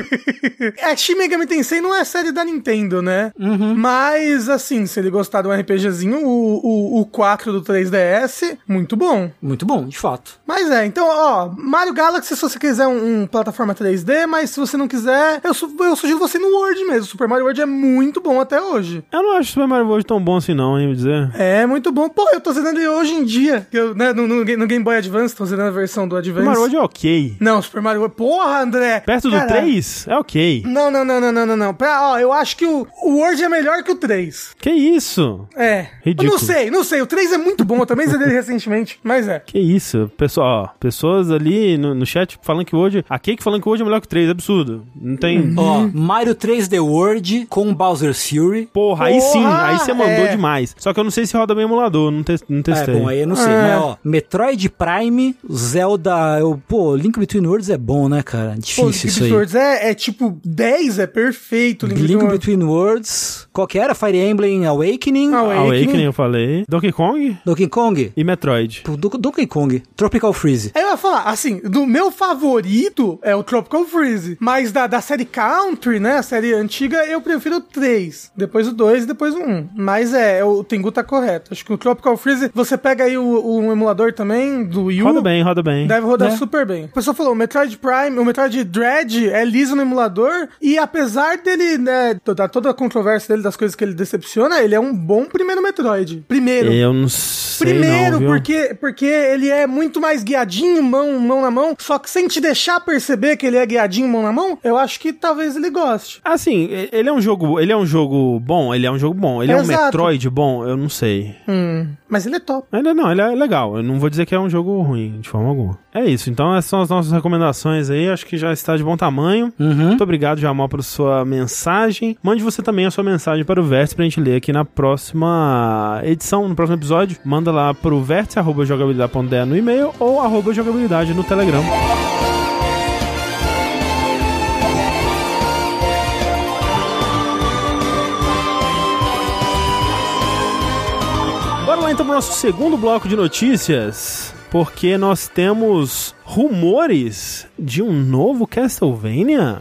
é, Shin Megami Tensei não é série da Nintendo, né? Mas, assim, se ele gostar de um RPGzinho, o, o, o 4 do 3DS, muito bom. Muito bom, de fato. Mas é, então, ó, Mario Galaxy, se você quiser um, um plataforma 3D, mas se você não quiser, eu, su eu sugiro você no World mesmo. Super Mario World é muito bom até hoje. Eu não acho Super Mario World tão bom assim não, hein, me dizer. É muito bom. Pô, eu tô zerando ele hoje em dia. Eu, né, no, no, no Game Boy Advance, tô zerando a versão do Advance. Super Mario World é ok. Não, Super Mario World. Porra, André! Perto do Caralho. 3, é ok. Não, não, não, não, não, não, não. Pra- ó, eu acho que o, o World é melhor que o 3. Que isso? É. Ridículo. Eu não sei, não sei. O 3 é muito bom. Eu também zerei recentemente. Mas é. Que isso? Pessoal, ó, pessoas ali no, no chat falando que hoje. A Cake falando que hoje é melhor que o 3, é absurdo. Não tem. Ó, Mario 3D World com Bowser's Fury. Porra, aí sim, aí você mandou é. demais. Só que eu não sei se roda bem emulador, não, te, não É, testei. bom, aí eu não sei. É. Mas, ó, Metroid Prime, Zelda. Eu, pô, Link Between Worlds é bom, né, cara? Pô, Difícil Link isso aí. Swords é, é tipo 10, é perfeito. Link, Link Between Worlds. Between Worlds. Qual que era? Fire Emblem Awakening. Awakening. Awakening eu falei. Donkey Kong Donkey Kong. e Metroid. Pô, Do- Donkey Kong. Tropical Freeze. Aí eu ia falar, assim, do meu favorito é o Tropical Freeze. Mas da, da série Country, né? A série antiga, eu prefiro o 3. Depois o 2 e depois o 1. Mas é, o Tengu tá correto. Acho que o Tropical Freeze, você pega aí o, o emulador também do Wii U. Roda bem, roda bem. Deve rodar Né? super bem. O pessoal falou, o Metroid Prime, o Metroid Dread é liso no emulador e apesar dele, né, da toda a controvérsia dele, das coisas que ele decepciona, ele é um bom primeiro Metroid. Primeiro. Eu não sei. Primeiro, não, viu? porque, porque ele é muito mais guiadinho, mão, mão na mão, só que sem te deixar perceber que ele é guiadinho, mão na mão, eu acho que talvez ele goste. Assim, ele é um jogo. Ele é um jogo bom, ele é um jogo bom. Ele é, um Exato. Metroid bom, eu não sei. Hum, mas ele é top. Ele é, não, ele é legal. Eu não vou dizer que é um jogo ruim, de forma alguma. É isso. Então, essas são as nossas recomendações aí. Acho que já está de bom tamanho. Uhum. Muito obrigado, Jamal, por sua mensagem. Mande você também a sua mensagem para o Vértice pra gente ler aqui na próxima edição, no próximo episódio. Manda lá pro vértice, arroba jogabilidade.de no e-mail ou arroba jogabilidade no Telegram. Então pro nosso segundo bloco de notícias, porque nós temos rumores de um novo Castlevania.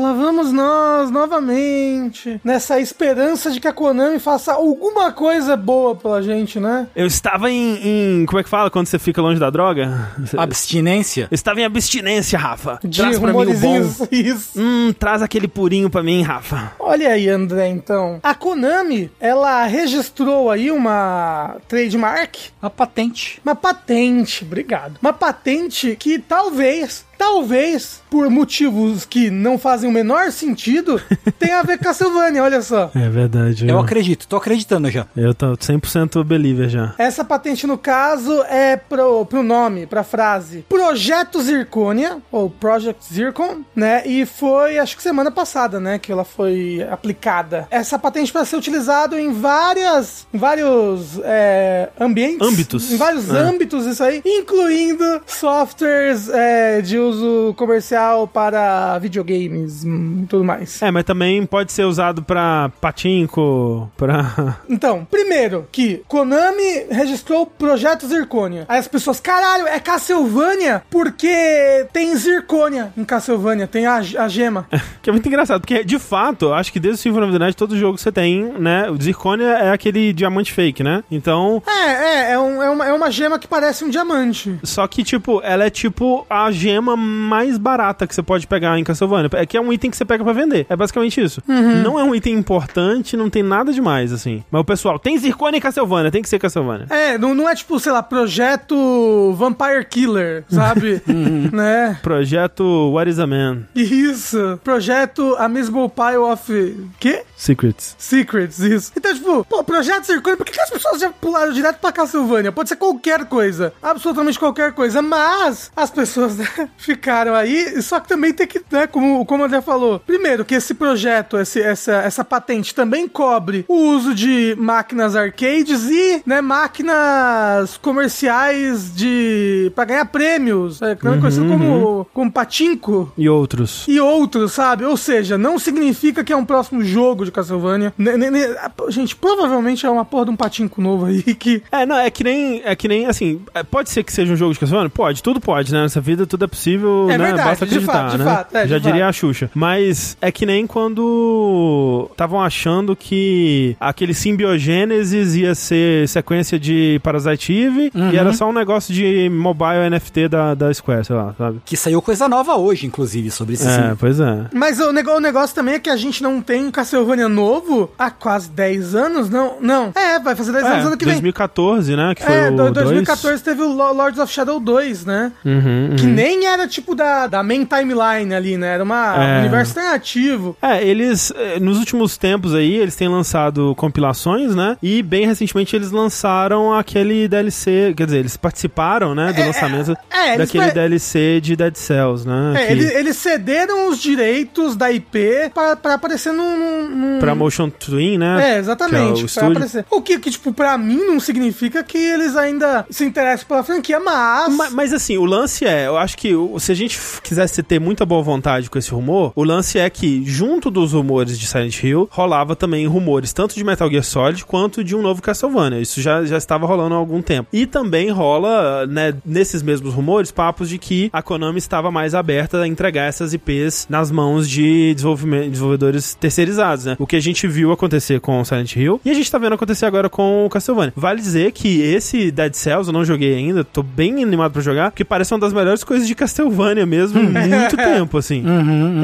Lá vamos nós novamente. Nessa esperança de que a Konami faça alguma coisa boa pela gente, né? Eu estava em, em- Como é que fala quando você fica longe da droga? Abstinência. Eu estava em abstinência, Rafa. De Traz pra mim o bom. isso. Hum, traz aquele purinho pra mim, Rafa. Olha aí, André, então. A Konami, ela registrou aí uma trademark A patente. Uma patente, obrigado. Uma patente que talvez talvez, por motivos que não fazem o menor sentido, tenha a ver com Castlevania, olha só. É verdade. Eu acredito, tô acreditando já. Eu tô 100% believer já. Essa patente, no caso, é pro, pro nome, pra frase Projeto Zirconia, ou Project Zircon, né? E foi, acho que semana passada, né, que ela foi aplicada. Essa patente para ser utilizada em várias, em vários é, ambientes. Âmbitos. Em vários É. âmbitos, isso aí, incluindo softwares é, de uso comercial para videogames hum, e tudo mais. É, mas também pode ser usado pra patinco, pra... Então, primeiro, que Konami registrou o projeto Zirconia. Aí as pessoas, caralho, é Castlevania porque tem Zirconia em Castlevania, tem a, a gema. que é muito engraçado, porque de fato, acho que desde o Symphony of the Night, todo jogo você tem, né, o Zirconia é aquele diamante fake, né? Então, É, é, é, um- é uma, é uma gema que parece um diamante. só que, tipo, ela é tipo a gema mais barata que você pode pegar em Castlevania. É que é um item que você pega pra vender. É basicamente isso. Não é um item importante, não tem nada demais, assim. Mas o pessoal, tem Zirconia em Castlevania, tem que ser Castlevania. É, não, não é tipo, sei lá, projeto Vampire Killer, sabe? né? Projeto What is a Man? Isso. Projeto A Miserable Pile of... Quê? Secrets. Secrets, isso. Então, tipo, pô, Projeto Zirconia, por que, que as pessoas já pularam direto pra Castlevania? Pode ser qualquer coisa, absolutamente qualquer coisa, mas as pessoas né, ficaram aí, só que também tem que, né, como, como o André falou, primeiro que esse projeto, esse, essa, essa patente também cobre o uso de máquinas arcades e, né, máquinas comerciais de... pra ganhar prêmios, é, também conhecido como, como patinco E outros. e outros, sabe? Ou seja, não significa que é um próximo jogo de Castlevania. Ne- ne- ne- gente, provavelmente é uma porra de um patinco novo aí que. É, não, é que nem, é que nem, assim, é, pode ser que seja um jogo de Castlevania? Pode, tudo pode, né? Nessa vida tudo é possível, É né? verdade, Basta de acreditar, fato, de né? fato, é, Já de diria fato. a Xuxa. Mas é que nem quando estavam achando que aquele simbiogênesis ia ser sequência de Parasite Eve e era só um negócio de mobile NFT da, da Square, sei lá, sabe? Que saiu coisa nova hoje, inclusive, sobre esse É, sim. pois é. Mas o, nego- o negócio também é que a gente não tem um Castlevania novo há quase 10 anos, não? Não. É, vai fazer 10 É, anos ano que vem. 2014, né? Que foi É, o do- 2. 2014 teve o Lo- Lords of Shadow 2, né? Uhum, Que uhum. nem era tipo da, da main timeline ali, né? Era uma, É. um universo alternativo. É, eles, eh, nos últimos tempos aí, eles têm lançado compilações, né? E bem recentemente eles lançaram aquele DLC, quer dizer, eles participaram, né, do É, lançamento é, eles daquele pre- DLC de Dead Cells, né? É, que- eles, eles cederam os direitos da IP pra, pra aparecer num, num- Pra Motion Twin, né? É, exatamente. Que é o aparecer. O que, que, tipo, pra mim não significa que eles ainda se interessam pela franquia, mas. Ma- Mas, assim, o lance é, eu acho que o- se a gente quisesse ter muita boa vontade com esse rumor, o lance é que, junto dos rumores de Silent Hill, rolava também rumores tanto de Metal Gear Solid quanto de um novo Castlevania. Isso já, já estava rolando há algum tempo. E também rola, né, nesses mesmos rumores, papos de que a Konami estava mais aberta a entregar essas IPs nas mãos de desenvolvedores terceirizados, né? O que a gente viu acontecer com Silent Hill e a gente tá vendo acontecer agora com o Castlevania. Vale dizer que esse Dead Cells eu não joguei ainda, tô bem animado pra jogar, porque parece uma das melhores coisas de Castlevania mesmo em muito tempo, assim.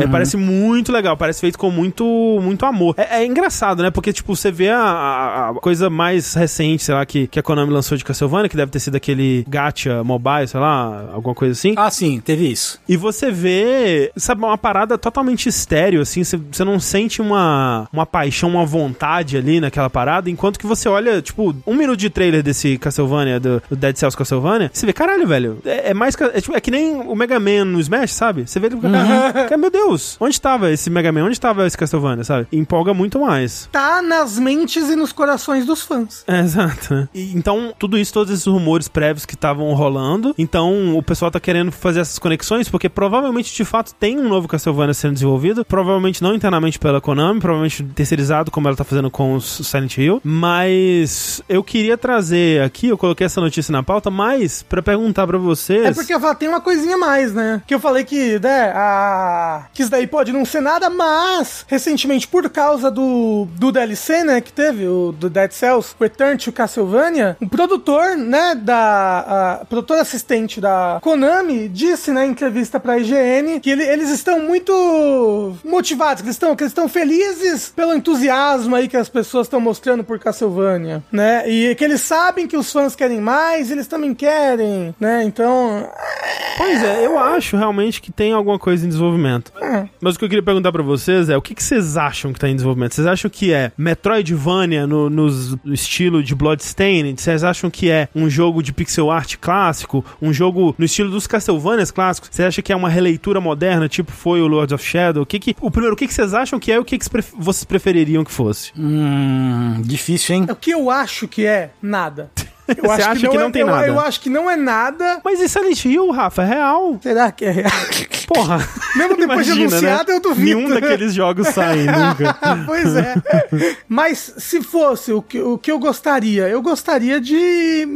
É, parece muito legal, parece feito com muito, muito amor. É, é engraçado, né? Porque, tipo, você vê a, a- a coisa mais recente, sei lá, que, que a Konami lançou de Castlevania, que deve ter sido aquele gacha mobile, sei lá, alguma coisa assim. Ah, sim, teve isso. E você vê, sabe, uma parada totalmente estéreo, assim, você- você não sente uma, uma paixão, uma vontade ali naquela parada, enquanto que você olha, tipo, um minuto de trailer desse Castlevania, do, do Dead Cells Castlevania, você vê, caralho, velho, é, é mais, é, tipo, é que nem o Mega Man no Smash, sabe? Você vê, ele, cara, meu Deus, onde estava esse Mega Man, onde estava esse Castlevania, sabe? Empolga muito mais. Tá nas mentes e nos corações dos fãs. É, exato. né? E, então, tudo isso, todos esses rumores prévios que estavam rolando. Então, o pessoal tá querendo fazer essas conexões, porque provavelmente, de fato, tem um novo Castlevania sendo desenvolvido. Provavelmente não internamente pela Konami, provavelmente terceirizado, como ela tá fazendo com o Silent Hill. Mas eu queria trazer aqui, eu coloquei essa notícia na pauta, mas pra perguntar pra vocês. É porque eu falo, tem uma coisinha a mais, né? Que eu falei que, né, a... que isso daí pode não ser nada, mas recentemente, por causa do, do DLC, né, que teve, o do Dead Cells, Return to Castlevania, o produtor, né, da... A, produtor assistente da Konami disse, né, em entrevista pra IGN, que ele- eles estão muito motivados, que eles estão que eles estão felizes pelo entusiasmo aí que as pessoas estão mostrando por Castlevania, né? E que eles sabem que os fãs querem mais, eles também querem, né? Então, Pois é, eu acho realmente que tem alguma coisa em desenvolvimento. É. Mas o que eu queria perguntar pra vocês é o que, que vocês acham que tá em desenvolvimento? Vocês acham que é Metroidvania no, no estilo de Bloodstained? Vocês acham que é um jogo de pixel art clássico? Um jogo no estilo dos Castlevanias clássicos? Você acha que é uma releitura moderna, tipo foi o Lords of Shadow? O que que, o primeiro, o que, que vocês acham que é e o que, que vocês prefeririam que fosse? Hum, difícil, hein? O que eu acho que é nada. Eu Você acha que não é, tem eu, nada? Eu acho que não é nada. Mas e Silent Hill, Rafa? É real. Será que é real? Porra. Mesmo depois de Imagina, anunciado, né? eu duvido. Nenhum daqueles jogos saem nunca. pois é. Mas se fosse o que, o que eu gostaria, eu gostaria de.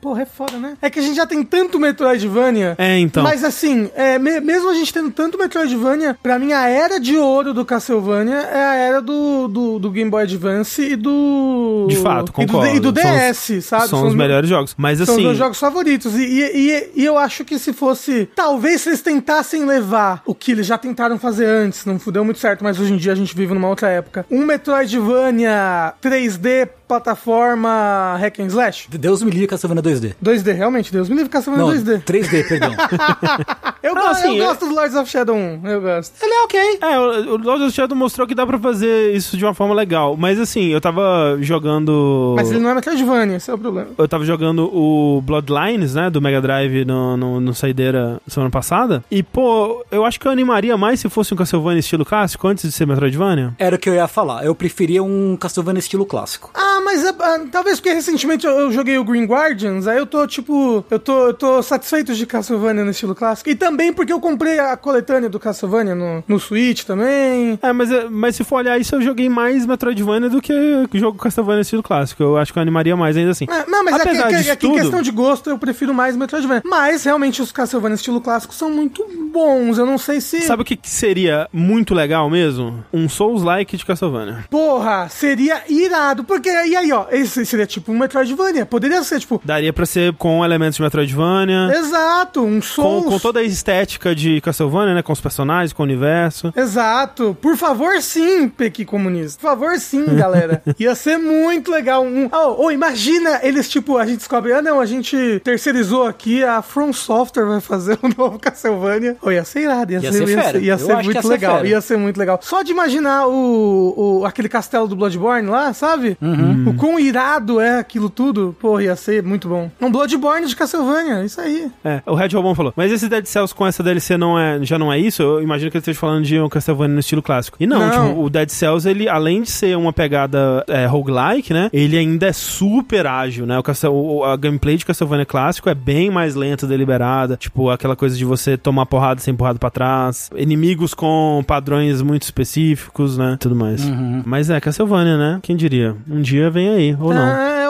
Porra, é foda, né? É que a gente já tem tanto Metroidvania. É, então. Mas assim, é, me- mesmo a gente tendo tanto Metroidvania, pra mim a era de ouro do Castlevania é a era do, do, do Game Boy Advance e do. De fato, e do, concordo. e do São DS, sabe? São os meus- melhores jogos. Mas São os assim. meus jogos favoritos. E, e, e- e eu acho que se fosse. Talvez se eles tentassem levar o que eles já tentaram fazer antes, não deu muito certo, mas hoje em dia a gente vive numa outra época. Um Metroidvania 3D, plataforma hack and slash. Deus me livre Castlevania 2D. 2D, realmente, Deus me livre Castlevania Não, 2D. 3D, perdão. Eu, Ah, go- assim, eu é- gosto do Lords of Shadow 1, eu gosto. Ele é ok. É, o o Lord of Shadow mostrou que dá pra fazer isso de uma forma legal. Mas assim, eu tava jogando. Mas ele não é Metroidvania, esse é o problema. Eu tava jogando o Bloodlines, né, do Mega Drive no, no, no Saideira semana passada. E, pô, eu acho que eu animaria mais se fosse um Castlevania estilo clássico antes de ser Metroidvania. Era o que eu ia falar. Eu preferia um Castlevania estilo clássico. Ah, mas é- ah, talvez porque recentemente eu, eu joguei o Green Guardians, aí eu tô, tipo, eu tô, eu tô satisfeito de Castlevania no estilo clássico. E também porque eu comprei a coletânea do Castlevania no, no Switch também. É, mas, é- mas se for olhar isso, eu joguei mais Metroidvania do que jogo Castlevania estilo clássico. Eu acho que eu animaria mais ainda assim. É, não, mas é Apesar disso é que em tudo- questão de gosto eu prefiro mais Metroidvania. Mas realmente os Castlevania estilo clássico são muito bons. Eu não sei se. Sabe o que, que seria muito legal mesmo? Um Souls-like de Castlevania. Porra, seria irado. Porque, e aí, ó, esse seria tipo um Metroidvania. Poderia ser, tipo, Daria pra ser com elementos de Metroidvania. exato, um Com, Souls. com toda a estética de Castlevania, né? Com os personagens, com o universo. Exato. Por favor, sim, Pequi Comunista. Por favor, sim, galera. Ia ser muito legal. Um... Oh, oh, imagina eles, tipo, a gente descobre, ah, não, a gente terceirizou aqui, a From Software vai fazer um novo Castlevania. Oh, ia ser irado, ia, Ia ser, ser ia ser, ia ser muito ia ser legal. fera. Ia ser muito legal. Só de imaginar o, o aquele castelo do Bloodborne lá, sabe? Uhum. O quão irado é aquilo tudo. Pô, ia ser muito bom. Um Bloodborne de Castlevania, isso aí. É, o Red Robon falou, mas esse Dead Cells com essa DLC não é, já não é isso? Eu imagino que ele esteja falando de um Castlevania no estilo clássico. E não, Não. tipo, o Dead Cells, ele, além de ser uma pegada é, roguelike, né? Ele ainda é super ágil, né? O, Castel, o- a gameplay de Castlevania clássico é bem mais lenta, deliberada. Tipo, aquela coisa de você tomar porrada sem empurrado pra trás. Inimigos com padrões muito específicos, né? Tudo mais. Mas é, Castlevania, né? Quem diria? Um dia vem aí, ou não. É.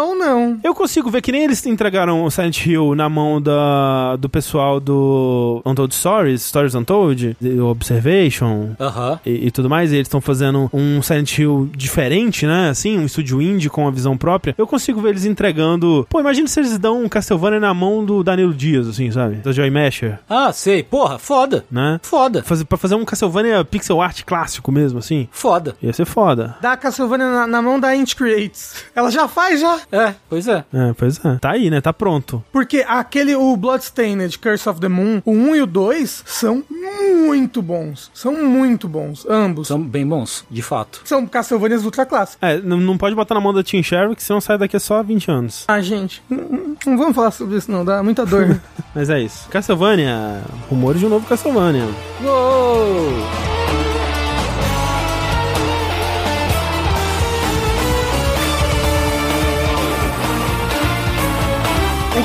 Eu consigo ver que nem eles entregaram o Silent Hill na mão da, do pessoal do Untold Stories, Stories Untold, Observation Aham. e, e tudo mais, e eles estão fazendo um Silent Hill diferente, né? Assim, um estúdio indie com uma visão própria. Eu consigo ver eles entregando. Pô, imagina se eles dão um Castlevania na mão do Danilo Dias, assim, sabe? Da Joy Masher, Ah, sei. Porra, foda. né? Foda. Fazer, pra fazer um Castlevania pixel art clássico mesmo, assim. Foda. Ia ser foda. Dá a Castlevania na, na mão da Int Creates. Ela já faz, já. É, pois é. É, pois é. Tá aí, né? Tá pronto. Porque aquele, o Bloodstained, Curse of the Moon, o 1 e o 2 são muito bons. São muito bons, ambos. São, São bem bons, de fato. Castlevanias ultra clássicos. É, não, não pode botar na mão da Team Sherrick, senão sai daqui a só 20 anos. Ah, gente, não, não vamos falar sobre isso não, dá muita dor. Mas é isso. Castlevania. Rumores de um novo Castlevania. Uou!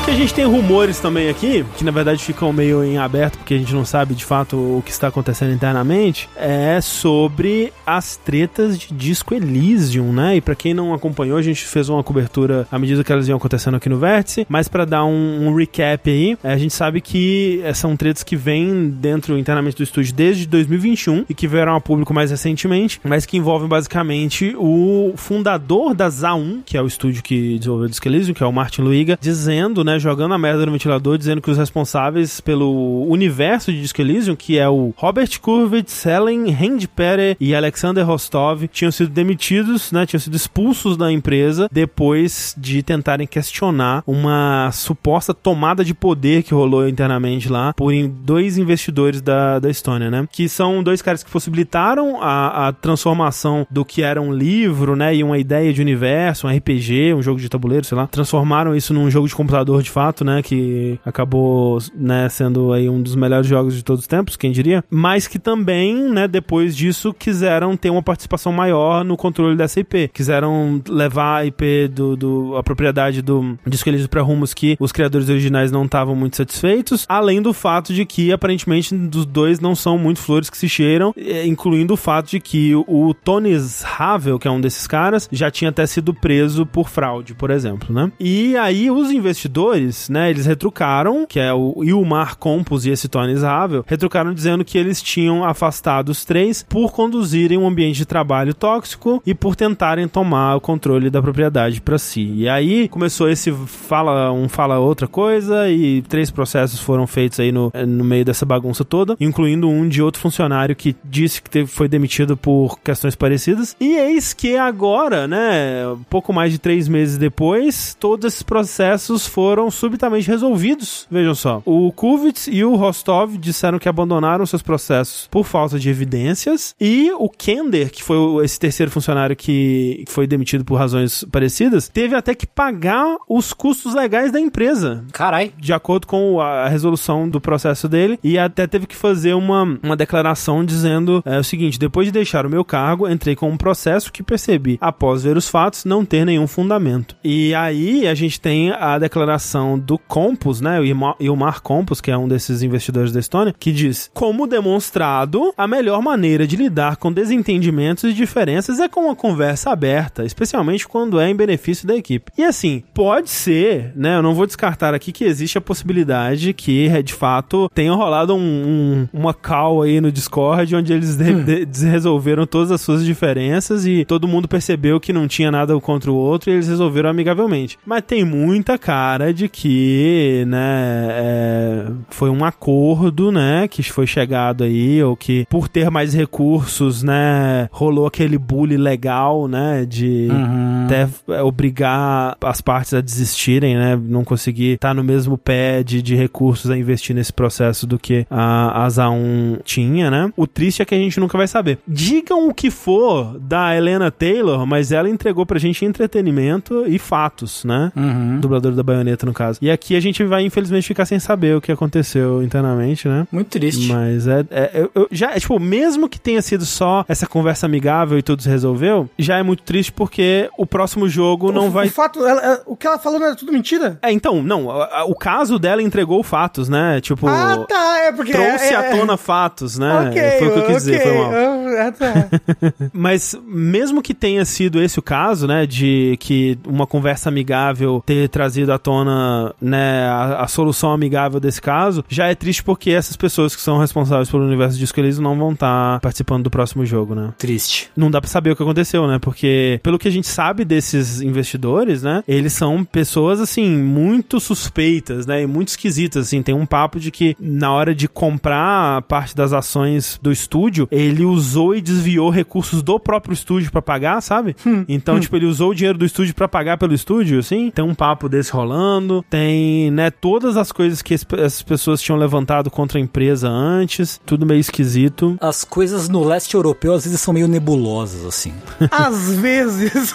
Que a gente tem rumores também aqui, que na verdade ficam meio em aberto, porque a gente não sabe de fato o que está acontecendo internamente, é sobre as tretas de disco Elysium, né? E pra quem não acompanhou, a gente fez uma cobertura à medida que elas iam acontecendo aqui no Vértice, mas pra dar um, um recap aí, é, a gente sabe que é, são tretas que vêm dentro internamente do estúdio desde 2021 e que vieram a público mais recentemente, mas que envolvem basicamente o fundador da ZA1, que é o estúdio que desenvolveu o Disco Elysium, que é o Martin Luiga, dizendo, né, né, jogando a merda no ventilador, dizendo que os responsáveis pelo universo de Disco Elysium, que é o Robert Kurvitz, Helen Handpere e Alexander Rostov, tinham sido demitidos, né, tinham sido expulsos da empresa depois de tentarem questionar uma suposta tomada de poder que rolou internamente lá por dois investidores da, da Estônia, né, que são dois caras que possibilitaram a, a transformação do que era um livro, né, e uma ideia de universo, um RPG, um jogo de tabuleiro, sei lá, transformaram isso num jogo de computador de fato, né, que acabou, né, sendo aí um dos melhores jogos de todos os tempos, quem diria, mas que também, né, depois disso quiseram ter uma participação maior no controle dessa IP, quiseram levar a IP do, do a propriedade do disco Elysium para rumos que os criadores originais não estavam muito satisfeitos, além do fato de que aparentemente dos dois não são muito flores que se cheiram, eh, incluindo o fato de que o Tony Havel, que é um desses caras, já tinha até sido preso por fraude, por exemplo, né? E aí os investidores, né, eles retrucaram, que é o Ilmar Compos e esse Tony Havel, retrucaram dizendo que eles tinham afastado os três por conduzirem um ambiente de trabalho tóxico e por tentarem tomar o controle da propriedade para si. E aí começou esse fala um fala outra coisa e três processos foram feitos aí no, no meio dessa bagunça toda, incluindo um de outro funcionário que disse que teve, foi demitido por questões parecidas. E eis que agora, né, pouco mais de três meses depois, todos esses processos foram subitamente resolvidos. Vejam só, o Kuvitz e o Rostov disseram que abandonaram seus processos por falta de evidências e o Kender, que foi esse terceiro funcionário que foi demitido por razões parecidas, teve até que pagar os custos legais da empresa. Carai. De acordo com a resolução do processo dele e até teve que fazer uma, uma declaração dizendo é, o seguinte, depois de deixar o meu cargo, entrei com um processo que percebi, após ver os fatos, não ter nenhum fundamento. E aí a gente tem a declaração do Compus, né, o Ilmar Compus, que é um desses investidores da Estônia, que diz: como demonstrado, a melhor maneira de lidar com desentendimentos e diferenças é com uma conversa aberta, especialmente quando é em benefício da equipe. E assim, pode ser, né, eu não vou descartar aqui que existe a possibilidade que, de fato, tenha rolado um, um, uma call aí no Discord onde eles hum. de, de, resolveram todas as suas diferenças e todo mundo percebeu que não tinha nada contra o outro e eles resolveram amigavelmente. Mas tem muita cara de que, né, é, foi um acordo, né, que foi chegado aí, ou que por ter mais recursos, né, rolou aquele bullying legal, né, de uhum. até obrigar as partes a desistirem, né, não conseguir estar tá no mesmo pé de, de recursos a investir nesse processo do que a, a ZA1 tinha, né. O triste é que a gente nunca vai saber. Digam o que for da Helena Taylor, mas ela entregou pra gente entretenimento e fatos, né? Uhum. Dublador da baioneta, no caso. E aqui a gente vai, infelizmente, ficar sem saber o que aconteceu internamente, né? Muito triste. Mas é. é eu, eu já, é, tipo, mesmo que tenha sido só essa conversa amigável e tudo se resolveu, já é muito triste porque o próximo jogo o, não vai. O fato, ela, o que ela falou não era tudo mentira? É, então, não. O, o caso dela entregou fatos, né? Tipo. Ah, tá. É porque. Trouxe é, à é, tona fatos, né? Okay, foi o que eu quis okay. dizer, foi mal. Ah, tá. Mas mesmo que tenha sido esse o caso, né, de que uma conversa amigável ter trazido à tona, né, a, a solução amigável desse caso, já é triste porque essas pessoas que são responsáveis pelo universo de Disco Elysium não vão estar tá participando do próximo jogo, né? Triste. Não dá pra saber o que aconteceu, né? Porque pelo que a gente sabe desses investidores, né, eles são pessoas assim muito suspeitas, né, e muito esquisitas, assim, tem um papo de que na hora de comprar parte das ações do estúdio, ele usou e desviou recursos do próprio estúdio para pagar, sabe? Hum, então, hum. tipo, ele usou o dinheiro do estúdio para pagar pelo estúdio, assim. Tem um papo desse rolando, tem, né, todas as coisas que essas pessoas tinham levantado contra a empresa antes, tudo meio esquisito. As coisas no leste europeu às vezes são meio nebulosas, assim. às vezes.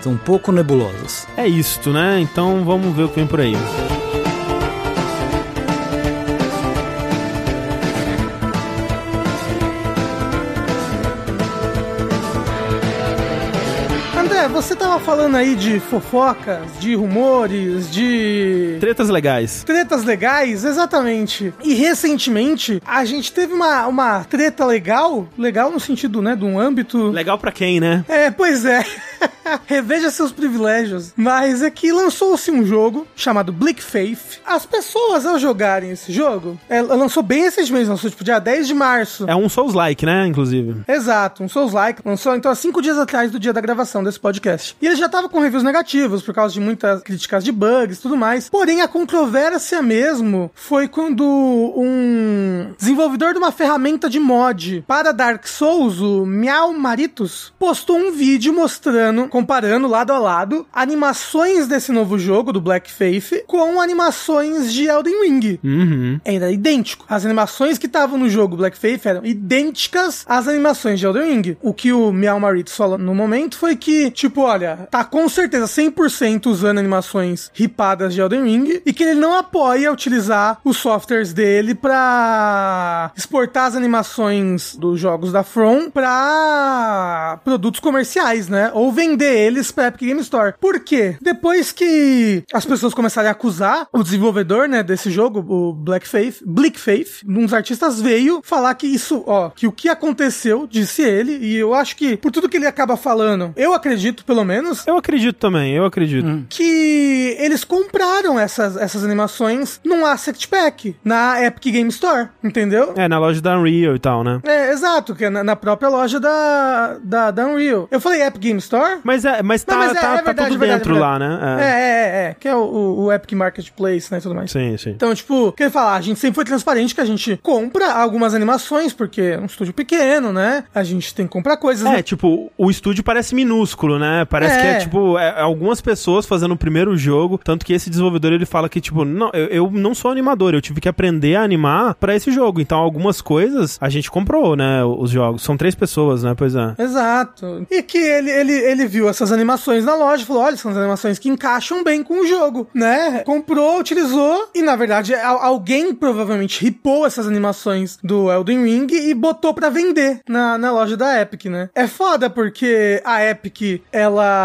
são um pouco nebulosas. É isto, né? Então vamos ver o que vem por aí. Tava falando aí de fofocas, de rumores, de. Tretas legais. Tretas legais, exatamente. E recentemente, a gente teve uma, uma treta legal, legal no sentido, né, de um âmbito. Legal para quem, né? É, pois é. Reveja seus privilégios. Mas é que lançou-se um jogo chamado Bleak Faith. As pessoas, ao jogarem esse jogo, ela lançou bem recentemente, lançou tipo dia 10 de março. É um Souls-like, né, inclusive. Exato, um Souls-like. Lançou então há cinco dias atrás do dia da gravação desse podcast. E ele já tava com reviews negativos por causa de muitas críticas de bugs e tudo mais. Porém, a controvérsia mesmo foi quando um desenvolvedor de uma ferramenta de mod para Dark Souls, o Miau Maritos, postou um vídeo mostrando, comparando lado a lado, animações desse novo jogo, do Black Faith, com animações de Elden Ring. Uhum. Era idêntico. As animações que estavam no jogo Black Faith eram idênticas às animações de Elden Ring. O que o Miau Maritos falou no momento foi que, tipo, olha, tá com certeza 100% usando animações ripadas de Elden Ring e que ele não apoia utilizar os softwares dele pra exportar as animações dos jogos da From pra produtos comerciais, né? Ou vender eles pra Epic Game Store. Por quê? Depois que as pessoas começaram a acusar o desenvolvedor, né, desse jogo, o Black Faith, Bleak Faith, uns artistas veio falar que isso, ó, que o que aconteceu, disse ele, e eu acho que por tudo que ele acaba falando, eu acredito, pelo menos, Eu acredito também, eu acredito. que eles compraram essas, essas animações num asset pack na Epic Game Store, entendeu? É, na loja da Unreal e tal, né? É, exato, que é na, na própria loja da, da, da Unreal. Eu falei Epic Game Store? Mas é, mas tá, Não, mas é- tá, é tá verdade, tudo é verdade, dentro é lá, verdade. né? É, é, é, que é o, o- o Epic Marketplace, né, e tudo mais. Sim, sim. Então, tipo, quer falar, a gente sempre foi transparente que a gente compra algumas animações, porque é um estúdio pequeno, né? A gente tem que comprar coisas. É, né? tipo, o estúdio parece minúsculo, né? Parece É. que é, tipo, é, algumas pessoas fazendo o primeiro jogo, tanto que esse desenvolvedor, ele fala que, tipo, não, eu, eu não sou animador, eu tive que aprender a animar pra esse jogo. Então, algumas coisas a gente comprou, né, os jogos. São três pessoas, né? Pois é. Exato. E que ele, ele, ele viu essas animações na loja e falou: olha, são as animações que encaixam bem com o jogo, né? Comprou, utilizou e, na verdade, al- alguém provavelmente ripou essas animações do Elden Ring e botou pra vender na, na loja da Epic, né? É foda porque a Epic, ela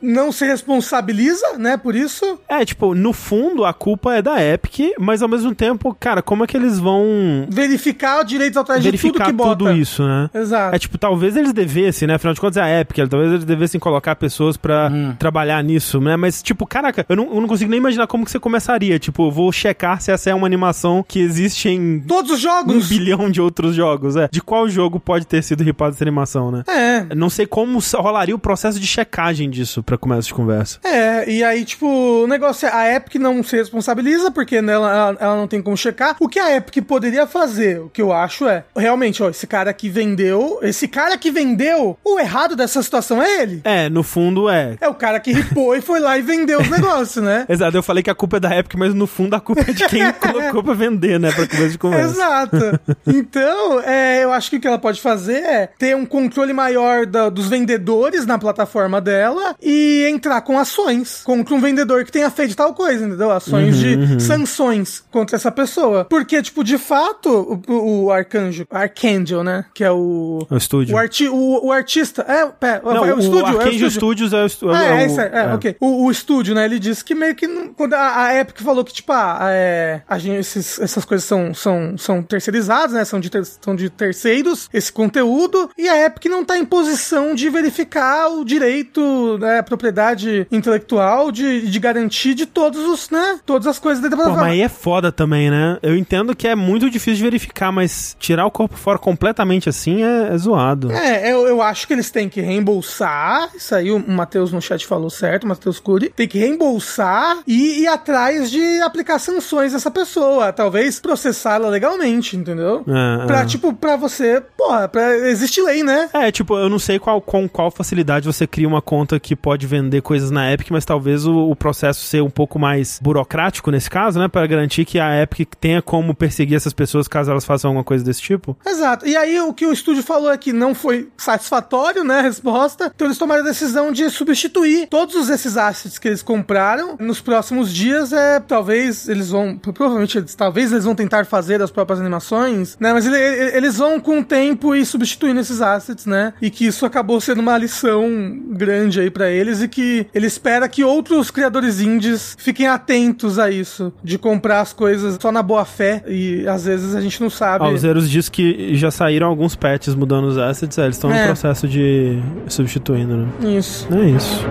não se responsabiliza, né, por isso. É, tipo, no fundo, a culpa é da Epic, mas ao mesmo tempo, cara, como é que eles vão Verificar direitos autorais de tudo que bota. tudo isso, né? Exato. É tipo, talvez eles devessem, né? Afinal de contas é a Epic, talvez eles devessem colocar pessoas pra trabalhar nisso, né? Mas, tipo, caraca, eu não, eu não consigo nem imaginar como que você começaria. Tipo, eu vou checar se essa é uma animação que existe em Todos os um jogos. bilhão de outros jogos, é. De qual jogo pode ter sido ripado essa animação, né? É. Não sei como rolaria o processo de checagem disso pra começo de conversa. É, e aí, tipo, o negócio é, a Epic não se responsabiliza, porque nela, ela, ela não tem como checar. O que a Epic poderia fazer, o que eu acho é, realmente, ó, esse cara que vendeu, esse cara que vendeu, o errado dessa situação é ele. É, no fundo é. É o cara que ripou e foi lá e vendeu os negócios, né? Exato, eu falei que a culpa é da Epic, mas no fundo a culpa é de quem colocou pra vender, né? Pra começo de conversa. Exato. Então, é, eu acho que o que ela pode fazer é ter um controle maior da- dos vendedores na plataforma dela e entrar com ações contra um vendedor que tenha feito tal coisa, entendeu? Ações de sanções contra essa pessoa. Porque, tipo, de fato, o, o Arcanjo, Archangel, né? Que é o. O estúdio. O, arti, o, o artista. É, pé, Não, é o estúdio. é o Arcade estúdio. Studios é o estúdio. Ah, é, isso aí. É, ok. O, o estúdio, né? Ele disse que meio que. não- quando a, a Epic falou que, tipo, ah, é, a gente, esses- essas coisas são, são, são terceirizadas, né? São de, ter- são de terceiros, esse conteúdo. E a Epic não tá em posição de verificar o direito, né? Propriedade intelectual, de, de garantir de todos os, né? Todas as coisas dentro da Pô, mas aí é foda também, né? Eu entendo que é muito difícil de verificar, mas tirar o corpo fora completamente assim é, é zoado. É, eu, eu acho que eles têm que reembolsar. Isso aí o Matheus no chat falou certo, o Matheus Cury. Tem que reembolsar e ir atrás de aplicar sanções nessa pessoa. Talvez processá-la legalmente, entendeu? É, Pra, é. tipo, pra você. Porra, pra, existe lei, né? É, tipo, eu não sei qual, com qual facilidade você cria uma conta que pode vender coisas na Epic, mas talvez o, o processo ser um pouco mais burocrático nesse caso, né? Para garantir que a Epic tenha como perseguir essas pessoas caso elas façam alguma coisa desse tipo. Exato. E aí o que o estúdio falou é que não foi satisfatório, né, a resposta. Então eles tomaram a decisão de substituir todos esses assets que eles compraram. Nos próximos dias, é, talvez eles vão, provavelmente, talvez eles vão tentar fazer as próprias animações, né, mas ele- ele- eles vão com o tempo e substituindo esses assets, né, e que isso acabou sendo uma lição grande aí pra eles e que ele espera que outros criadores indies fiquem atentos a isso, de comprar as coisas só na boa fé e às vezes a gente não sabe. Ah, o Zeros diz que já saíram alguns patches mudando os assets, é, eles estão É. no processo de substituindo, né? Isso. É isso.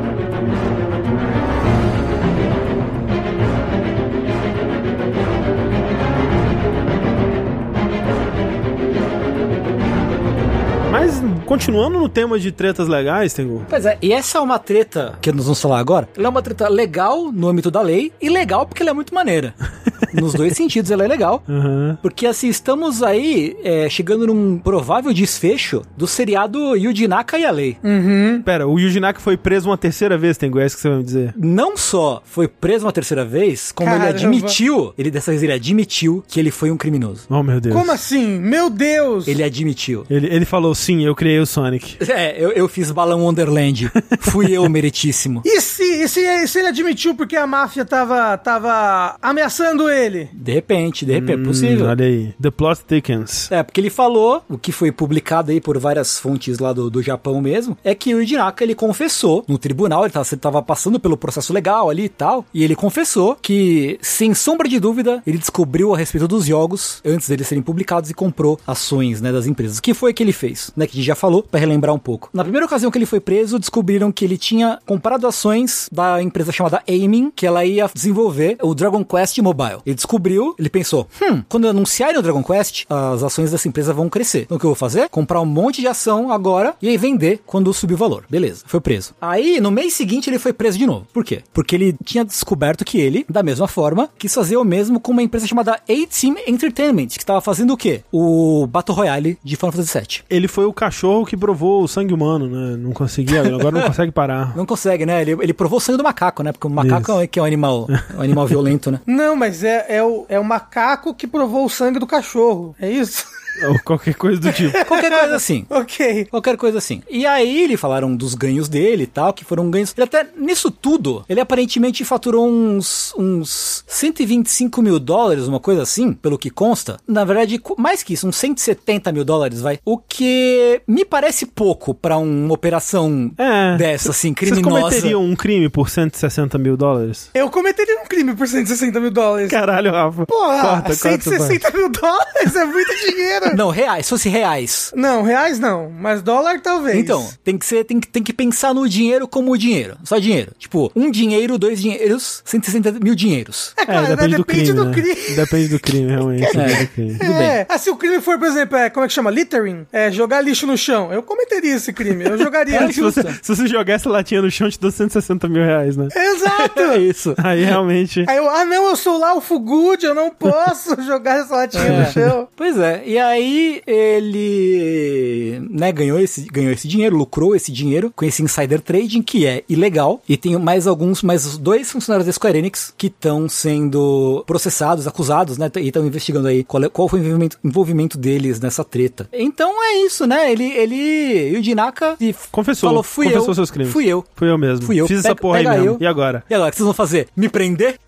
Continuando no tema de tretas legais, Tengu, Pois é, e essa é uma treta que nós vamos falar agora. Ela é uma treta legal no âmbito da lei e legal porque ela é muito maneira. Nos dois sentidos ela é legal. Aham. Porque assim, estamos aí é, chegando num provável desfecho do seriado Yuji Naka e a Lei. Uhum. Pera, o Yuji Naka foi preso uma terceira vez, Tengu, é isso que você vai me dizer? Não só foi preso uma terceira vez, como Caramba. ele admitiu, ele dessa vez ele admitiu que ele foi um criminoso. Oh, meu Deus. Como assim? Meu Deus! Ele admitiu. Ele, ele falou, sim, eu criei o Sonic. É, eu, eu fiz Balão Wonderland. Fui eu, meritíssimo. E se, e se, e se ele admitiu porque a máfia tava, tava ameaçando ele? De repente, de repente, é possível. Hum, olha aí. The plot thickens. É, porque ele falou, o que foi publicado aí por várias fontes lá do, do Japão mesmo, é que o Yuji Naka, ele confessou no tribunal, ele tava, ele tava passando pelo processo legal ali e tal, e ele confessou que, sem sombra de dúvida, ele descobriu a respeito dos jogos antes deles serem publicados e comprou ações, né, das empresas. O que foi que ele fez, né, que a gente já falou, pra relembrar um pouco. Na primeira ocasião que ele foi preso, descobriram que ele tinha comprado ações da empresa chamada Aiming, que ela ia desenvolver o Dragon Quest Mobile. Ele descobriu, ele pensou, hum, quando anunciarem o Dragon Quest, as ações dessa empresa vão crescer. Então o que eu vou fazer? Comprar um monte de ação agora e aí vender quando subir o valor. Beleza, foi preso. Aí, no mês seguinte, ele foi preso de novo. Por quê? Porque ele tinha descoberto que ele, da mesma forma, quis fazer o mesmo com uma empresa chamada A-Team Entertainment, que estava fazendo o quê? O Battle Royale de Final Fantasy VII. Ele foi o cachorro que provou o sangue humano, né? Não conseguia, agora não consegue parar. Não consegue, né? Ele, ele provou o sangue do macaco, né? Porque o macaco Isso. é que é um animal, um animal violento, né? Não, mas é, é, o, é o macaco que provou o sangue do cachorro. É isso? Ou qualquer coisa do tipo. Qualquer coisa assim. ok. Qualquer coisa assim. E aí ele falaram dos ganhos dele e tal, que foram ganhos. Ele até, nisso tudo, ele aparentemente faturou uns, uns 125 mil dólares, uma coisa assim, pelo que consta. Na verdade, mais que isso, uns 170 mil dólares, vai. O que me parece pouco pra uma operação É. dessa, assim, Vocês criminosa. cometeriam um crime por 160 mil dólares? Eu cometeria um crime por 160 mil dólares. Caralho, Rafa. Porra, corta, corta, 160 mil dólares é muito dinheiro. Não, reais, se fosse reais. Não, reais não, mas dólar talvez. Então, tem que ser, tem que, tem que pensar no dinheiro como dinheiro. Só dinheiro. Tipo, um dinheiro, dois dinheiros, 160 mil dinheiros. é É, claro, né? depende do crime, do né? crime. Depende do crime, realmente. depende do crime. É, ah, se o crime for, por exemplo, é, como é que chama? Littering? É, jogar lixo no chão. Eu cometeria esse crime. Eu jogaria É, Se lixo. você, se você jogar essa latinha no chão, te dou 160 mil reais, né? Exato! É isso. Aí realmente. Aí eu, ah não, eu sou lá o Fugud, eu não posso jogar essa latinha no chão. Pois é, e aí ele, né, ganhou esse, ganhou esse dinheiro, lucrou esse dinheiro com esse insider trading que é ilegal e tem mais alguns, mais dois funcionários da Square Enix que estão sendo processados, acusados, né, e estão investigando aí qual, é- qual foi o envolvimento, envolvimento deles nessa treta. Então é isso, né, ele, ele, Yuji Naka e Confessou. falou, fui confessou eu, seus crimes. fui eu. Fui eu mesmo. Fui eu. Fiz essa Pega- porra aí mesmo. eu. E agora? E agora, o que vocês vão fazer? Me prender?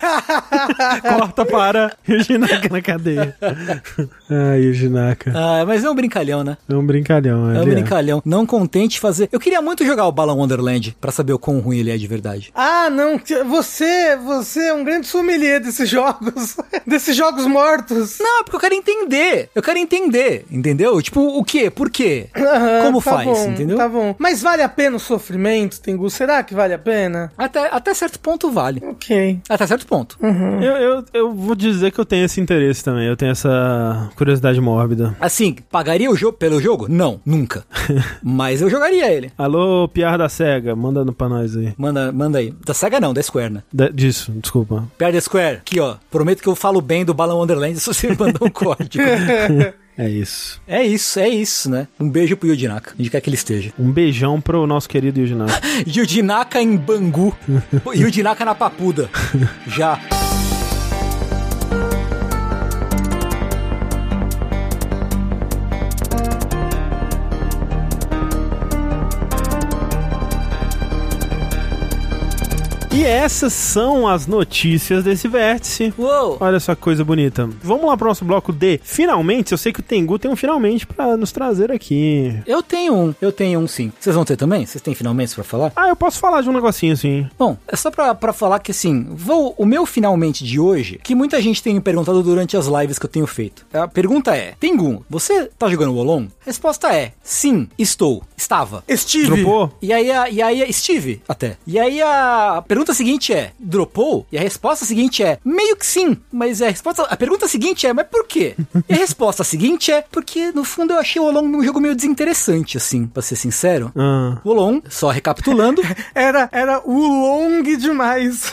Corta para Yujinaka na cadeia. Ai, Yujinaka. Ah, mas é um brincalhão, né? É um brincalhão. É um ele brincalhão. Não contente de fazer. Eu queria muito jogar o Balão Wonderland pra saber o quão ruim ele é de verdade. Ah, não, você, você é um grande sommelier desses jogos, desses jogos mortos. Não, é porque eu quero entender. Eu quero entender, entendeu? Tipo, o quê? Por quê? Aham, Como tá faz, bom, entendeu? Tá bom. Mas vale a pena o sofrimento, Tengu? Será que vale a pena? Até, até certo ponto vale. Ok. Até certo ponto. Eu, eu, eu vou dizer que eu tenho esse interesse também. Eu tenho essa curiosidade mórbida. Assim, pagaria o jogo pelo jogo? Não, nunca. Mas eu jogaria ele. Alô, Piar da SEGA, manda pra nós aí. Manda, manda aí. Da SEGA não, da Square, né? Da- disso, desculpa. Pior da Square, aqui ó. Prometo que eu falo bem do Balão Wonderland se você mandar um código. É isso. é isso, é isso, né? Um beijo pro Yuji Naka, onde quer que ele esteja. Um beijão pro nosso querido Yujinaka. Yuji Naka em Bangu. Yuji Naka na Papuda. Já. EA essas são as notícias desse vértice. Uou! Olha só que coisa bonita. Vamos lá pro nosso bloco de finalmente. Eu sei que o Tengu tem um finalmente pra nos trazer aqui. Eu tenho um, eu tenho um sim. Vocês vão ter também? Vocês têm finalmente pra falar? Ah, eu posso falar de um negocinho assim. Bom, é só pra, pra falar que assim, vou, o meu finalmente de hoje, que muita gente tem me perguntado durante as lives que eu tenho feito. A pergunta é: Tengu, você tá jogando Wolong? Resposta é: sim, estou. Estava. Steve. Dropou? E aí, a, e aí, a- Steve, até. E aí a pergunta seguinte é: dropou? E a resposta seguinte é: meio que sim. Mas a resposta, a pergunta seguinte é: mas por quê? E a resposta seguinte é: porque no fundo eu achei o Wolong um jogo meio desinteressante, assim, pra ser sincero. Ah. Wolong, só recapitulando. Era, era o long demais.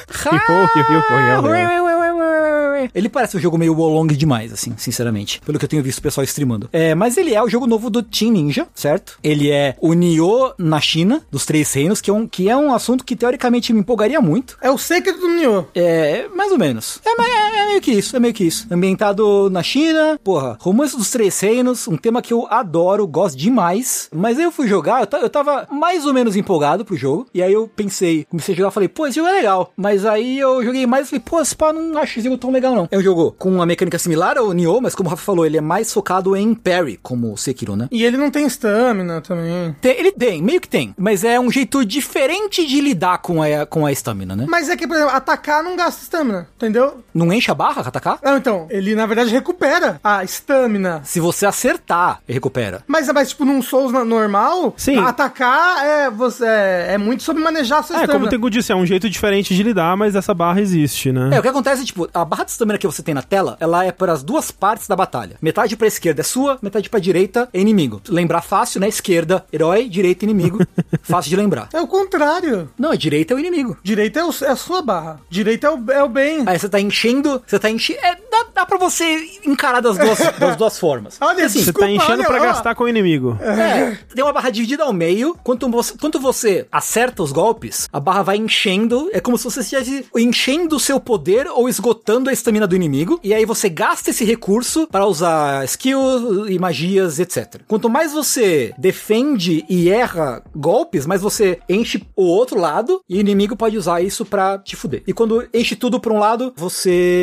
Ele parece um jogo meio Wolong demais, assim, sinceramente. Pelo que eu tenho visto o pessoal streamando. É, mas ele é o jogo novo do Team Ninja, certo? Ele é o Nioh na China, dos Três Reinos, que é um, que é um assunto que teoricamente me empolgaria muito. É o segredo do Nioh. É, mais ou menos. É, mas é, é meio que isso, é meio que isso. Ambientado na China, porra, Romance dos Três Reinos, um tema que eu adoro, gosto demais. Mas aí eu fui jogar, eu, eu tava mais ou menos empolgado pro jogo. E aí eu pensei, comecei a jogar, falei, pô, esse jogo é legal. Mas aí eu joguei mais e falei, pô, esse pá, não acho esse jogo tão legal não. É um jogo com uma mecânica similar ao Nioh, mas como o Rafa falou, ele é mais focado em parry, como o Sekiro, né? E ele não tem stamina também. Tem- ele tem, meio que tem, mas é um jeito diferente de lidar com a, com a estamina, né? Mas é que, por exemplo, atacar não gasta stamina, entendeu? Não enche a barra, atacar? Não, então, ele na verdade recupera a stamina. Se você acertar, ele recupera. Mas, mas tipo, num Souls normal, Sim. atacar é, você, é, é muito sobre manejar a sua É, como o. Tengu disse, é um jeito diferente de lidar, mas essa barra existe, né? É, o que acontece é, tipo, a barra de estamina que você tem na tela, ela é para as duas partes da batalha. Metade pra esquerda é sua, metade pra direita é inimigo. Lembrar fácil, né? Esquerda, herói, direita, inimigo. fácil de lembrar. É o contrário. Não, a direita é o inimigo. Direita é, o- é a sua barra. Direita é o, é o bem. Aí você tá enchendo, você tá enchendo. É, dá, dá pra você encarar das duas, das duas formas. Olha, assim, Você desculpa, tá enchendo olha, pra ó. gastar com o inimigo. É, tem uma barra dividida ao meio. Quanto você, quanto você acerta os golpes, a barra vai enchendo. É como se você estivesse enchendo o seu poder ou esgotando a estamina do inimigo. E aí você gasta esse recurso para usar skills e magias, etc. Quanto mais você defende e erra golpes, mais você enche o outro lado. E o inimigo pode usar isso pra te fuder. E quando enche tudo pra um lado, você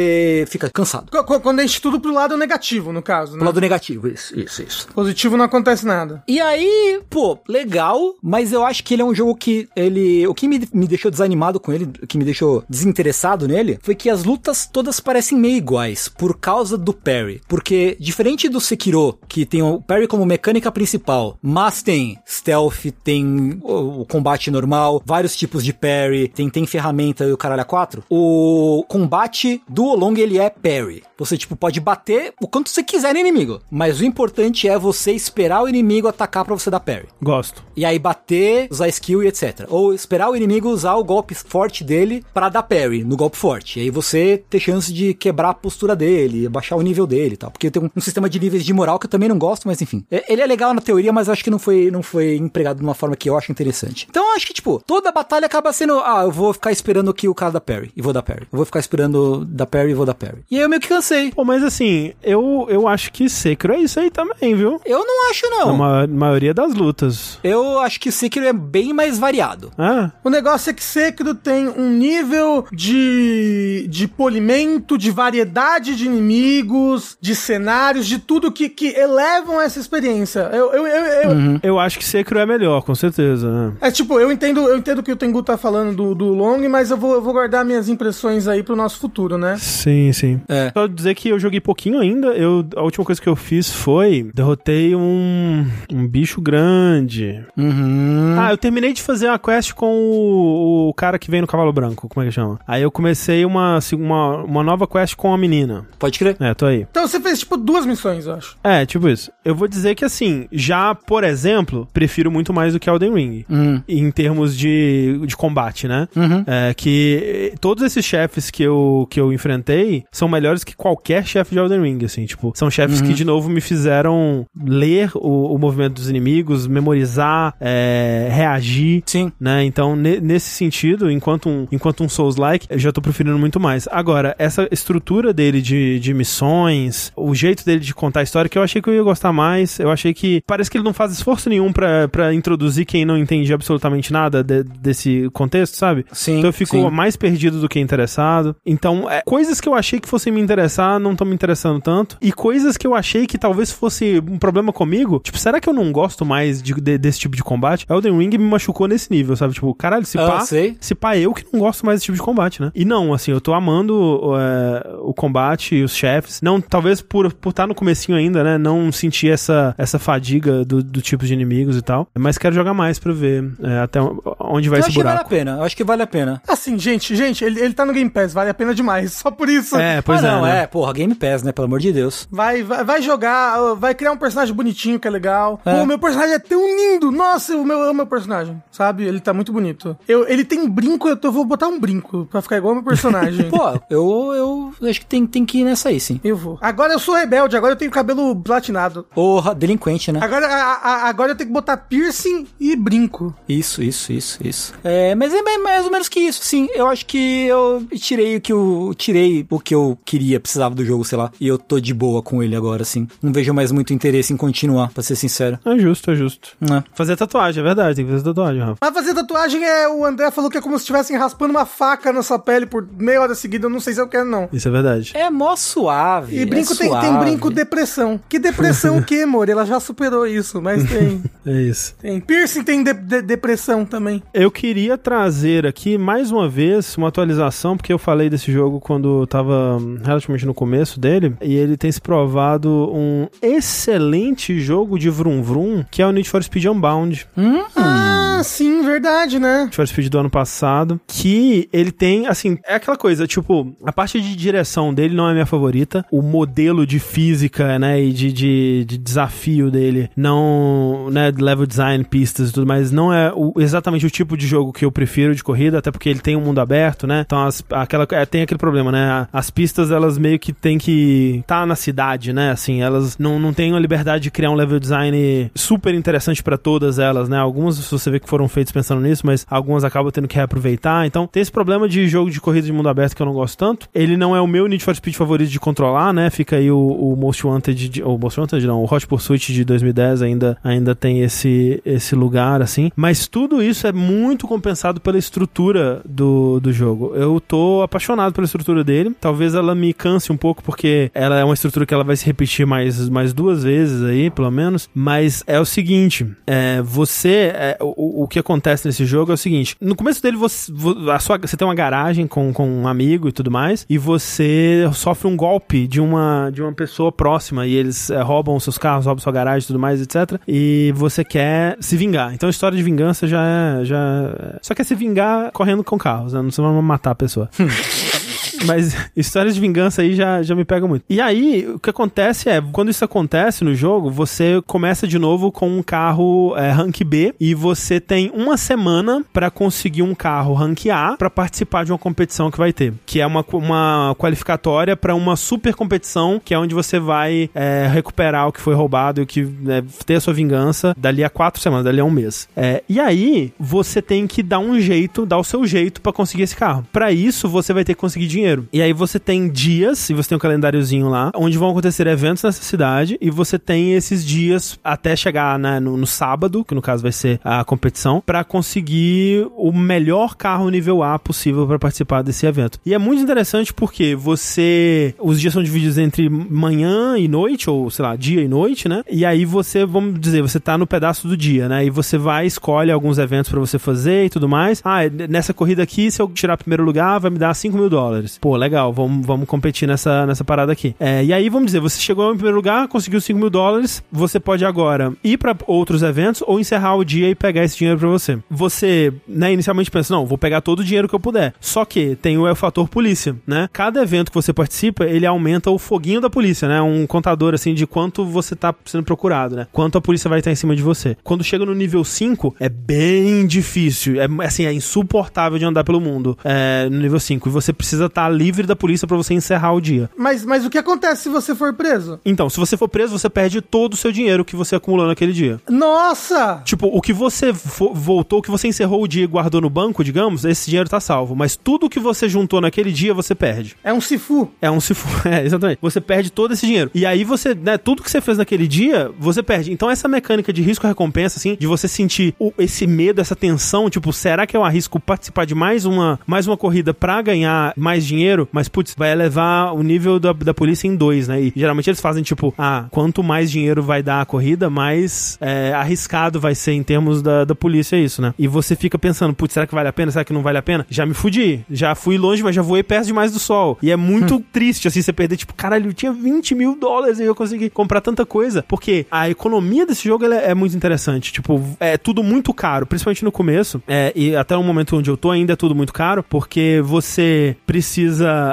fica cansado. Qu- qu- Quando enche tudo pro lado negativo, no caso, né? Pro lado negativo, isso, isso, isso. Positivo não acontece nada. E aí, pô, legal, mas eu acho que ele é um jogo que ele. O que me, me deixou desanimado com ele, o que me deixou desinteressado nele, foi que as lutas todas parecem meio iguais, por causa do parry. Porque, diferente do Sekiro, que tem o parry como mecânica principal, mas tem stealth, tem o, o combate normal, vários tipos de parry, tem, tem ferramenta e o caralho a quatro, o combate do Olong ele é parry. Você, tipo, pode bater o quanto você quiser no inimigo, mas o importante é você esperar o inimigo atacar pra você dar parry. Gosto. E aí bater, usar skill e etc. Ou esperar o inimigo usar o golpe forte dele pra dar parry no golpe forte. E aí você ter chance de quebrar a postura dele, baixar o nível dele e tal. Porque tem um, um sistema de níveis de moral que eu também não gosto, mas enfim. Ele é legal na teoria, mas eu acho que não foi, não foi empregado de uma forma que eu acho interessante. Então eu acho que, tipo, toda batalha acaba sendo, ah, eu vou ficar esperando aqui o cara dar parry. E vou dar parry. Eu vou ficar esperando dar parry e vou dar parry. E aí eu meio que cansei. Pô, mas assim, eu, eu acho que Sekiro é isso aí também, viu? Eu não acho, Na não. ma- maioria das lutas. Eu acho que Sekiro é bem mais variado. Ah, O negócio é que Sekiro tem um nível de, de polimento, de variedade de inimigos, de cenários, de tudo que, que elevam essa experiência. Eu, eu, eu, eu- eu acho que Sekiro é melhor, com certeza. né? É tipo, eu entendo, eu entendo que o Tengu tá falando do, do Long, mas eu vou, eu vou guardar minhas impressões aí pro nosso futuro, né? Sim, sim. É. Só dizer que eu joguei pouquinho ainda. Eu, a última coisa que eu fiz foi derrotei um, um bicho grande. Uhum. Ah, eu terminei de fazer a quest com o, o cara que vem no cavalo branco, como é que chama? Aí eu comecei uma, uma, uma nova quest com a menina. Pode crer. É, tô aí. Então você fez tipo duas missões, eu acho. É, tipo isso. Eu vou dizer que assim, já, por exemplo, prefiro muito mais do que Elden Ring. Uhum. Em termos de, de combate, né? Uhum. É, que eh, todos esses chefes que eu, que eu enfrentei são melhores que qualquer chefe de Elden Ring, assim, tipo, são chefes que de novo me fizeram ler o, o movimento dos inimigos, memorizar, é, reagir, Sim. né? Então, ne- nesse sentido, enquanto um, enquanto um Souls-like, eu já tô preferindo muito mais. Agora, essa, estrutura dele de, de missões, o jeito dele de contar a história, que eu achei que eu ia gostar mais. Eu achei que parece que ele não faz esforço nenhum para introduzir quem não entende absolutamente nada de, desse contexto, sabe? Sim. Então eu fico sim. mais perdido do que interessado. Então, é, coisas que eu achei que fossem me interessar não estão me interessando tanto. E coisas que eu achei que talvez fosse um problema comigo, tipo, será que eu não gosto mais de, de- desse tipo de combate? Elden Ring me machucou nesse nível, sabe? Tipo, caralho, se Ah, pá, sei. se pá, eu que não gosto mais desse tipo de combate, né? E não, assim, eu tô amando é, o combate e os chefes. Não, talvez por estar por tá no comecinho ainda, né? Não sentir essa, essa fadiga do, do tipo de inimigos e tal. Mas quero jogar mais pra ver é, até onde vai Eu esse acho que vale a buraco. pena. Eu acho que vale a pena. Assim, gente, gente, ele, ele tá no Game Pass, vale a pena demais. Só por isso. É, pois ah, é. não, né? é, porra, Game Pass, né? Pelo amor de Deus. Vai, vai, vai jogar, vai criar um personagem bonitinho, que é legal. É. Pô, meu personagem é tão lindo. Nossa, eu, eu amo meu personagem, sabe? Ele tá muito bonito. Eu, ele tem brinco, eu, tô- eu vou botar um brinco pra ficar igual ao meu personagem. Pô, eu, eu acho que tem, tem que ir nessa aí, sim. Eu vou. Agora eu sou rebelde, agora eu tenho cabelo platinado. Porra, delinquente, né? Agora, a- a- agora eu tenho que botar piercing e brinco. Isso, isso, isso, isso. É, mas é mais- mais ou menos que isso, sim. Eu acho que eu tirei o que eu tirei o que eu queria, precisava do jogo, sei lá. E eu tô de boa com ele agora, sim. Não vejo mais muito interesse em continuar, pra ser sincero. É justo, é justo. É. Fazer tatuagem, é verdade, tem que fazer tatuagem, Rafa. Mas fazer tatuagem é. O André falou que é como se estivessem raspando uma faca na sua pele por meia hora seguida. Eu não sei se eu quero, não. Isso é verdade. É mó suave. E brinco é tem, tem suave. brinco depressão. Que depressão o quê, amor? Ela já superou isso, mas tem. É isso. tem. Piercing tem de- de- depressão também. Eu queria trazer aqui mais uma vez uma atualização, porque eu falei desse jogo quando eu tava hum, relativamente no começo dele, e ele tem se provado um excelente jogo de Vroom Vroom, que é o Need for Speed Unbound. Ah, sim, verdade, né? Need for Speed do ano passado, que ele tem, assim, é aquela coisa, tipo, a parte de direção dele não é minha favorita, o modelo de física, né, e de, de, de desafio dele, não, né, level design, pistas e tudo mais, não é o- exatamente o tipo de jogo que eu prefiro de corrida, até porque ele tem um mundo aberto, né, então as, aquela, é, tem aquele problema, né, as pistas, elas meio que tem que estar tá na cidade, né, assim, elas não, não têm a liberdade de criar um level design super interessante pra todas elas, né, algumas você vê que foram feitos pensando nisso, mas algumas acabam tendo que reaproveitar, então tem esse problema de jogo de corrida de mundo aberto que eu não gosto tanto, ele não é o meu Need for Speed favorito de controlar, né, fica aí o, o Most Wanted, de, o Most Wanted não, o Hot Pursuit de 2010 ainda, ainda tem esse, esse lugar, assim, mas tudo isso é muito compensado pela estrutura do, do jogo, eu tô apaixonado pela estrutura dele, talvez ela me canse um pouco, porque ela é uma estrutura que ela vai se repetir mais, mais duas vezes aí, pelo menos, mas é o seguinte, é, você, é, o, o que acontece nesse jogo é o seguinte, no começo dele você, vo- a sua, você tem uma garagem com, com um amigo e tudo mais, e você sofre um golpe de uma, de uma pessoa próxima, e eles é, roubam seus carros, roubam sua garagem e tudo mais, etc, e você quer se vingar. Então a história de vingança já é, já é- só quer se vingar correndo com carros, né? não vai matar a pessoa. Mas histórias de vingança aí já, já me pegam muito. E aí, o que acontece é, quando isso acontece no jogo, você começa de novo com um carro é, rank B e você tem uma semana pra conseguir um carro rank A pra participar de uma competição que vai ter. Que é uma, uma qualificatória pra uma super competição, que é onde você vai é, recuperar o que foi roubado e o que né, ter a sua vingança dali a quatro semanas, dali a um mês. É, e aí, você tem que dar um jeito, dar o seu jeito pra conseguir esse carro. Pra isso, você vai ter que conseguir dinheiro. E aí você tem dias, e você tem um calendáriozinho lá, onde vão acontecer eventos nessa cidade, e você tem esses dias até chegar né, no, no sábado, que no caso vai ser a competição, pra conseguir o melhor carro nível A possível pra participar desse evento. E é muito interessante porque você. Os dias são divididos entre manhã e noite, ou sei lá, dia e noite, né? E aí você, vamos dizer, você tá no pedaço do dia, né? E você vai, escolhe alguns eventos pra você fazer e tudo mais. Ah, nessa corrida aqui, se eu tirar primeiro lugar, vai me dar 5 mil dólares. Pô, legal, vamos, vamos competir nessa, nessa parada aqui. É, e aí, vamos dizer, você chegou em primeiro lugar, conseguiu 5 mil dólares, você pode agora ir pra outros eventos ou encerrar o dia e pegar esse dinheiro pra você. Você, né, inicialmente pensa, não, vou pegar todo o dinheiro que eu puder. Só que tem o, é o fator polícia, né? Cada evento que você participa, ele aumenta o foguinho da polícia, né? Um contador, assim, de quanto você tá sendo procurado, né? Quanto a polícia vai estar em cima de você. Quando chega no nível 5, é bem difícil. É, assim, é insuportável de andar pelo mundo é, no nível 5. E você precisa estar tá livre da polícia para você encerrar o dia. Mas, mas o que acontece se você for preso? Então, se você for preso, você perde todo o seu dinheiro que você acumulou naquele dia. Nossa! Tipo, o que você voltou, o que você encerrou o dia e guardou no banco, digamos, esse dinheiro tá salvo. Mas tudo que você juntou naquele dia, você perde. É um sifu. É um sifu, é, exatamente. Você perde todo esse dinheiro. E aí você, né, tudo que você fez naquele dia, você perde. Então essa mecânica de risco-recompensa, assim, de você sentir o, esse medo, essa tensão, tipo, será que eu arrisco participar de mais uma, mais uma corrida pra ganhar mais dinheiro? Mas, putz, vai elevar o nível da, da polícia em dois, né? E geralmente eles fazem, tipo, ah, quanto mais dinheiro vai dar a corrida, mais é, arriscado vai ser em termos da, da polícia isso, né? E você fica pensando, putz, será que vale a pena? Será que não vale a pena? Já me fudi. Já fui longe, mas já voei perto demais do sol. E é muito hum. triste, assim, você perder, tipo, caralho, eu tinha 20 mil dólares e eu consegui comprar tanta coisa. Porque a economia desse jogo é, é, muito interessante. Tipo, é tudo muito caro, principalmente no começo. É, e até o momento onde eu tô ainda é tudo muito caro, porque você precisa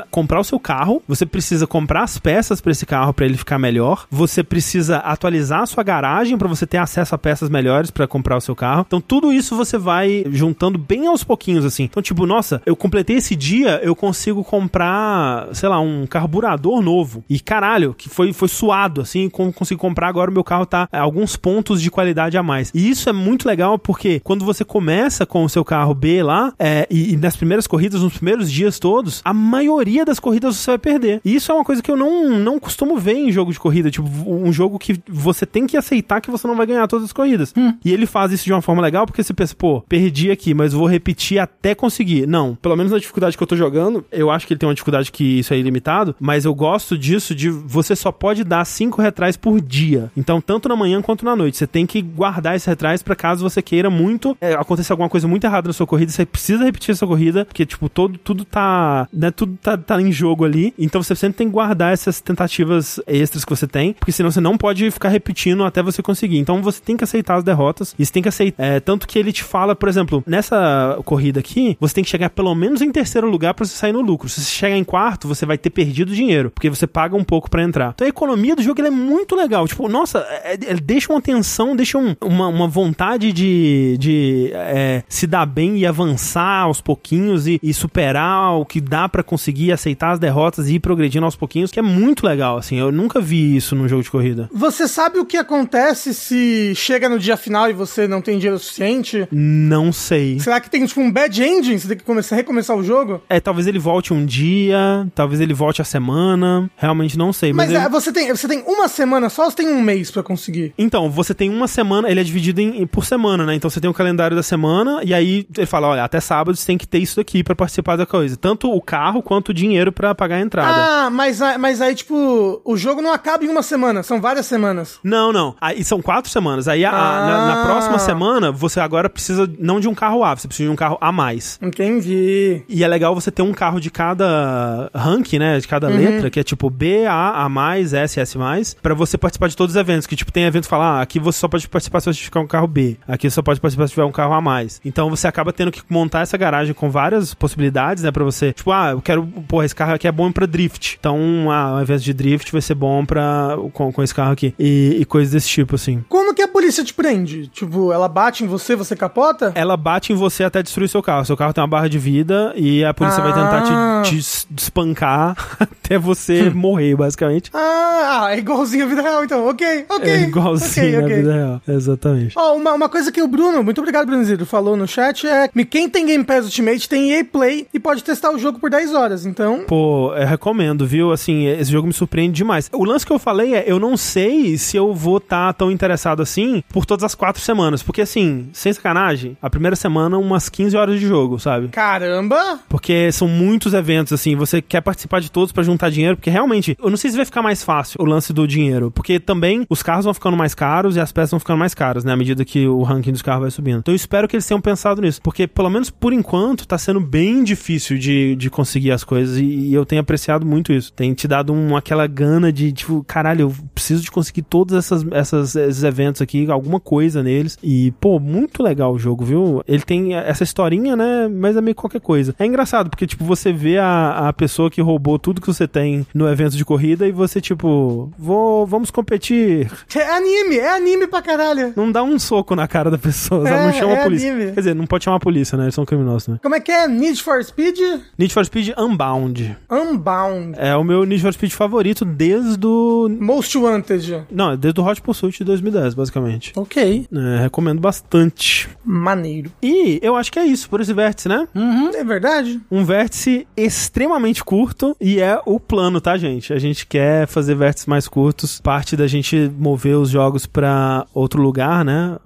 comprar o seu carro, você precisa comprar as peças para esse carro para ele ficar melhor, você precisa atualizar a sua garagem para você ter acesso a peças melhores para comprar o seu carro. Então tudo isso você vai juntando bem aos pouquinhos assim. Então tipo, nossa, eu completei esse dia, eu consigo comprar, sei lá, um carburador novo. E caralho, que foi foi suado assim, consegui comprar agora o meu carro tá alguns pontos de qualidade a mais. E isso é muito legal porque quando você começa com o seu carro B lá, é, e, e nas primeiras corridas, nos primeiros dias todos, a maioria das corridas você vai perder. E isso é uma coisa que eu não, não costumo ver em jogo de corrida. Tipo, um jogo que você tem que aceitar que você não vai ganhar todas as corridas. Hum. E ele faz isso de uma forma legal porque você pensa, pô, perdi aqui, mas vou repetir até conseguir. Não, pelo menos na dificuldade que eu tô jogando, eu acho que ele tem uma dificuldade que isso é ilimitado, mas eu gosto disso de você só pode dar cinco retrais por dia. Então, tanto na manhã quanto na noite. Você tem que guardar esses retrais para caso você queira muito é, acontecer alguma coisa muito errada na sua corrida, você precisa repetir a sua corrida, porque, tipo, todo, tudo tá, né, tudo tá, tá em jogo ali. Então, você sempre tem que guardar essas tentativas extras que você tem, porque senão você não pode ficar repetindo até você conseguir. Então, você tem que aceitar as derrotas, e você tem que aceitar. É, tanto que ele te fala, por exemplo, nessa corrida aqui, você tem que chegar pelo menos em terceiro lugar para você sair no lucro. Se você chegar em quarto, você vai ter perdido dinheiro, porque você paga um pouco para entrar. Então, a economia do jogo é muito legal. Tipo, nossa, é, é, deixa uma tensão, deixa um, uma, uma vontade de, de é, se dar bem e avançar aos pouquinhos e, e superar o que dá para conseguir aceitar as derrotas e ir progredindo aos pouquinhos, que é muito legal, assim. Eu nunca vi isso num jogo de corrida. Você sabe o que acontece se chega no dia final e você não tem dinheiro suficiente? Não sei. Será que tem, tipo, um bad ending? Você tem que começar, recomeçar o jogo? É, talvez ele volte um dia, talvez ele volte a semana. Realmente não sei. Mas, mas é, você, tem, você tem uma semana só ou você tem um mês para conseguir? Então, você tem uma semana, ele é dividido em, por semana, né? Então você tem o calendário da semana e aí ele fala, olha, até sábado você tem que ter isso daqui para participar da coisa. Tanto o carro quanto o dinheiro para pagar a entrada. Ah, mas, mas aí, tipo, o jogo não acaba em uma semana, são várias semanas. Não, não. Aí são quatro semanas. Aí ah. a, na, na, próxima semana, você agora precisa não de um carro A, você precisa de um carro a mais. Entendi. E é legal você ter um carro de cada rank, né? De cada uhum. letra, que é tipo B, A, A mais, S, S mais, pra você participar de todos os eventos. Que tipo, tem evento que fala, ah, aqui você só pode participar se você tiver um carro B. Aqui você só pode participar se tiver um carro a mais. Então você acaba tendo que montar essa garagem com várias possibilidades, né? Pra você, tipo, ah, eu quero, porra, esse carro aqui é bom pra drift. Então, ah, ao invés de drift, vai ser bom pra, com, com esse carro aqui. E, e coisas desse tipo, assim. Como que a polícia te prende? Tipo, ela bate em você, você capota? Ela bate em você até destruir seu carro. Seu carro tem uma barra de vida e a polícia ah. vai tentar te, ah. te espancar até você morrer, basicamente. Ah, ah, é igualzinho a vida real, então. Ok, ok. É igualzinho okay, okay. a vida real. Exatamente. Ó, oh, uma, uma coisa que o Bruno, muito obrigado, Brunzito, falou no chat é que quem tem Game Pass Ultimate tem EA Play e pode testar o jogo por 10 horas, então... Pô, eu recomendo, viu? Assim, esse jogo me surpreende demais. O lance que eu falei é, eu não sei se eu vou estar tá tão interessado assim por todas as quatro semanas, porque assim, sem sacanagem, a primeira semana umas 15 horas de jogo, sabe? Caramba! Porque são muitos eventos, assim, você quer participar de todos para juntar dinheiro, porque realmente, eu não sei se vai ficar mais fácil o lance do dinheiro, porque também os carros vão ficando mais caros e as peças vão ficando mais caras, né, à medida que o ranking dos carros vai subindo. Então eu espero que eles tenham pensado nisso, porque pelo menos por enquanto tá sendo bem difícil de, de conseguir as coisas e, e eu tenho apreciado muito isso. Tem te dado um, aquela gana de, tipo, caralho, eu preciso de conseguir todos essas, essas, esses eventos aqui alguma coisa neles. E, pô, muito legal o jogo, viu? Ele tem essa historinha, né? Mas é meio qualquer coisa. É engraçado, porque, tipo, você vê a, a pessoa que roubou tudo que você tem no evento de corrida e você, tipo, vou, vamos competir. É anime, é anime pra caralho. Não dá um soco na cara da pessoa? É, não chama é a polícia. anime. Quer dizer, não pode chamar a polícia, né? Eles são criminosos, né? Como é que é? Need for Speed Need for Speed Unbound. Unbound. É o meu Need for Speed favorito desde o... Most Wanted. Não, desde o Hot Pursuit de 2010, basicamente. Ok. É, recomendo bastante. Maneiro. E eu acho que é isso por esse vértice, né? É verdade? Um vértice extremamente curto e é o plano, tá, gente? A gente quer fazer vértices mais curtos. Parte da gente mover os jogos pra outro lugar, né?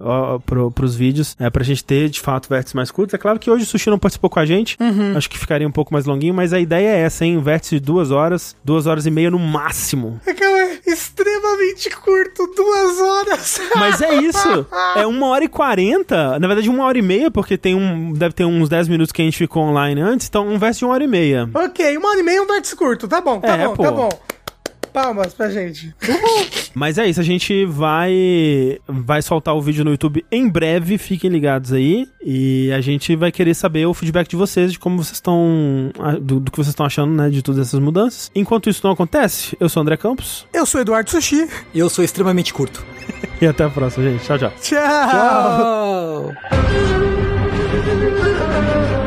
Pro, pros vídeos. É pra gente ter, de fato, vértices mais curtos. É claro que hoje o Sushi não participou com a gente. Acho que ficaria um pouco mais longuinho, mas a ideia é essa, hein? Vértice de duas horas, duas horas e meia no máximo. É que é extremamente curto, duas horas. Mas é isso. É uma hora e quarenta. Na verdade, uma hora e meia, porque tem um. Deve ter uns 10 minutos que a gente ficou online antes. Então, um vértice de uma hora e meia. ok, uma hora e meia um vértice curto. Tá bom, tá É, bom, pô. tá bom. Palmas pra gente. Mas é isso, a gente vai vai soltar o vídeo no YouTube em breve, fiquem ligados aí. E a gente vai querer saber o feedback de vocês, de como vocês estão. do, do que vocês estão achando, né, de todas essas mudanças. Enquanto isso não acontece, eu sou o André Campos. Eu sou Eduardo Sushi. E eu sou extremamente curto. E até a próxima, gente. Tchau, tchau. Tchau. Tchau!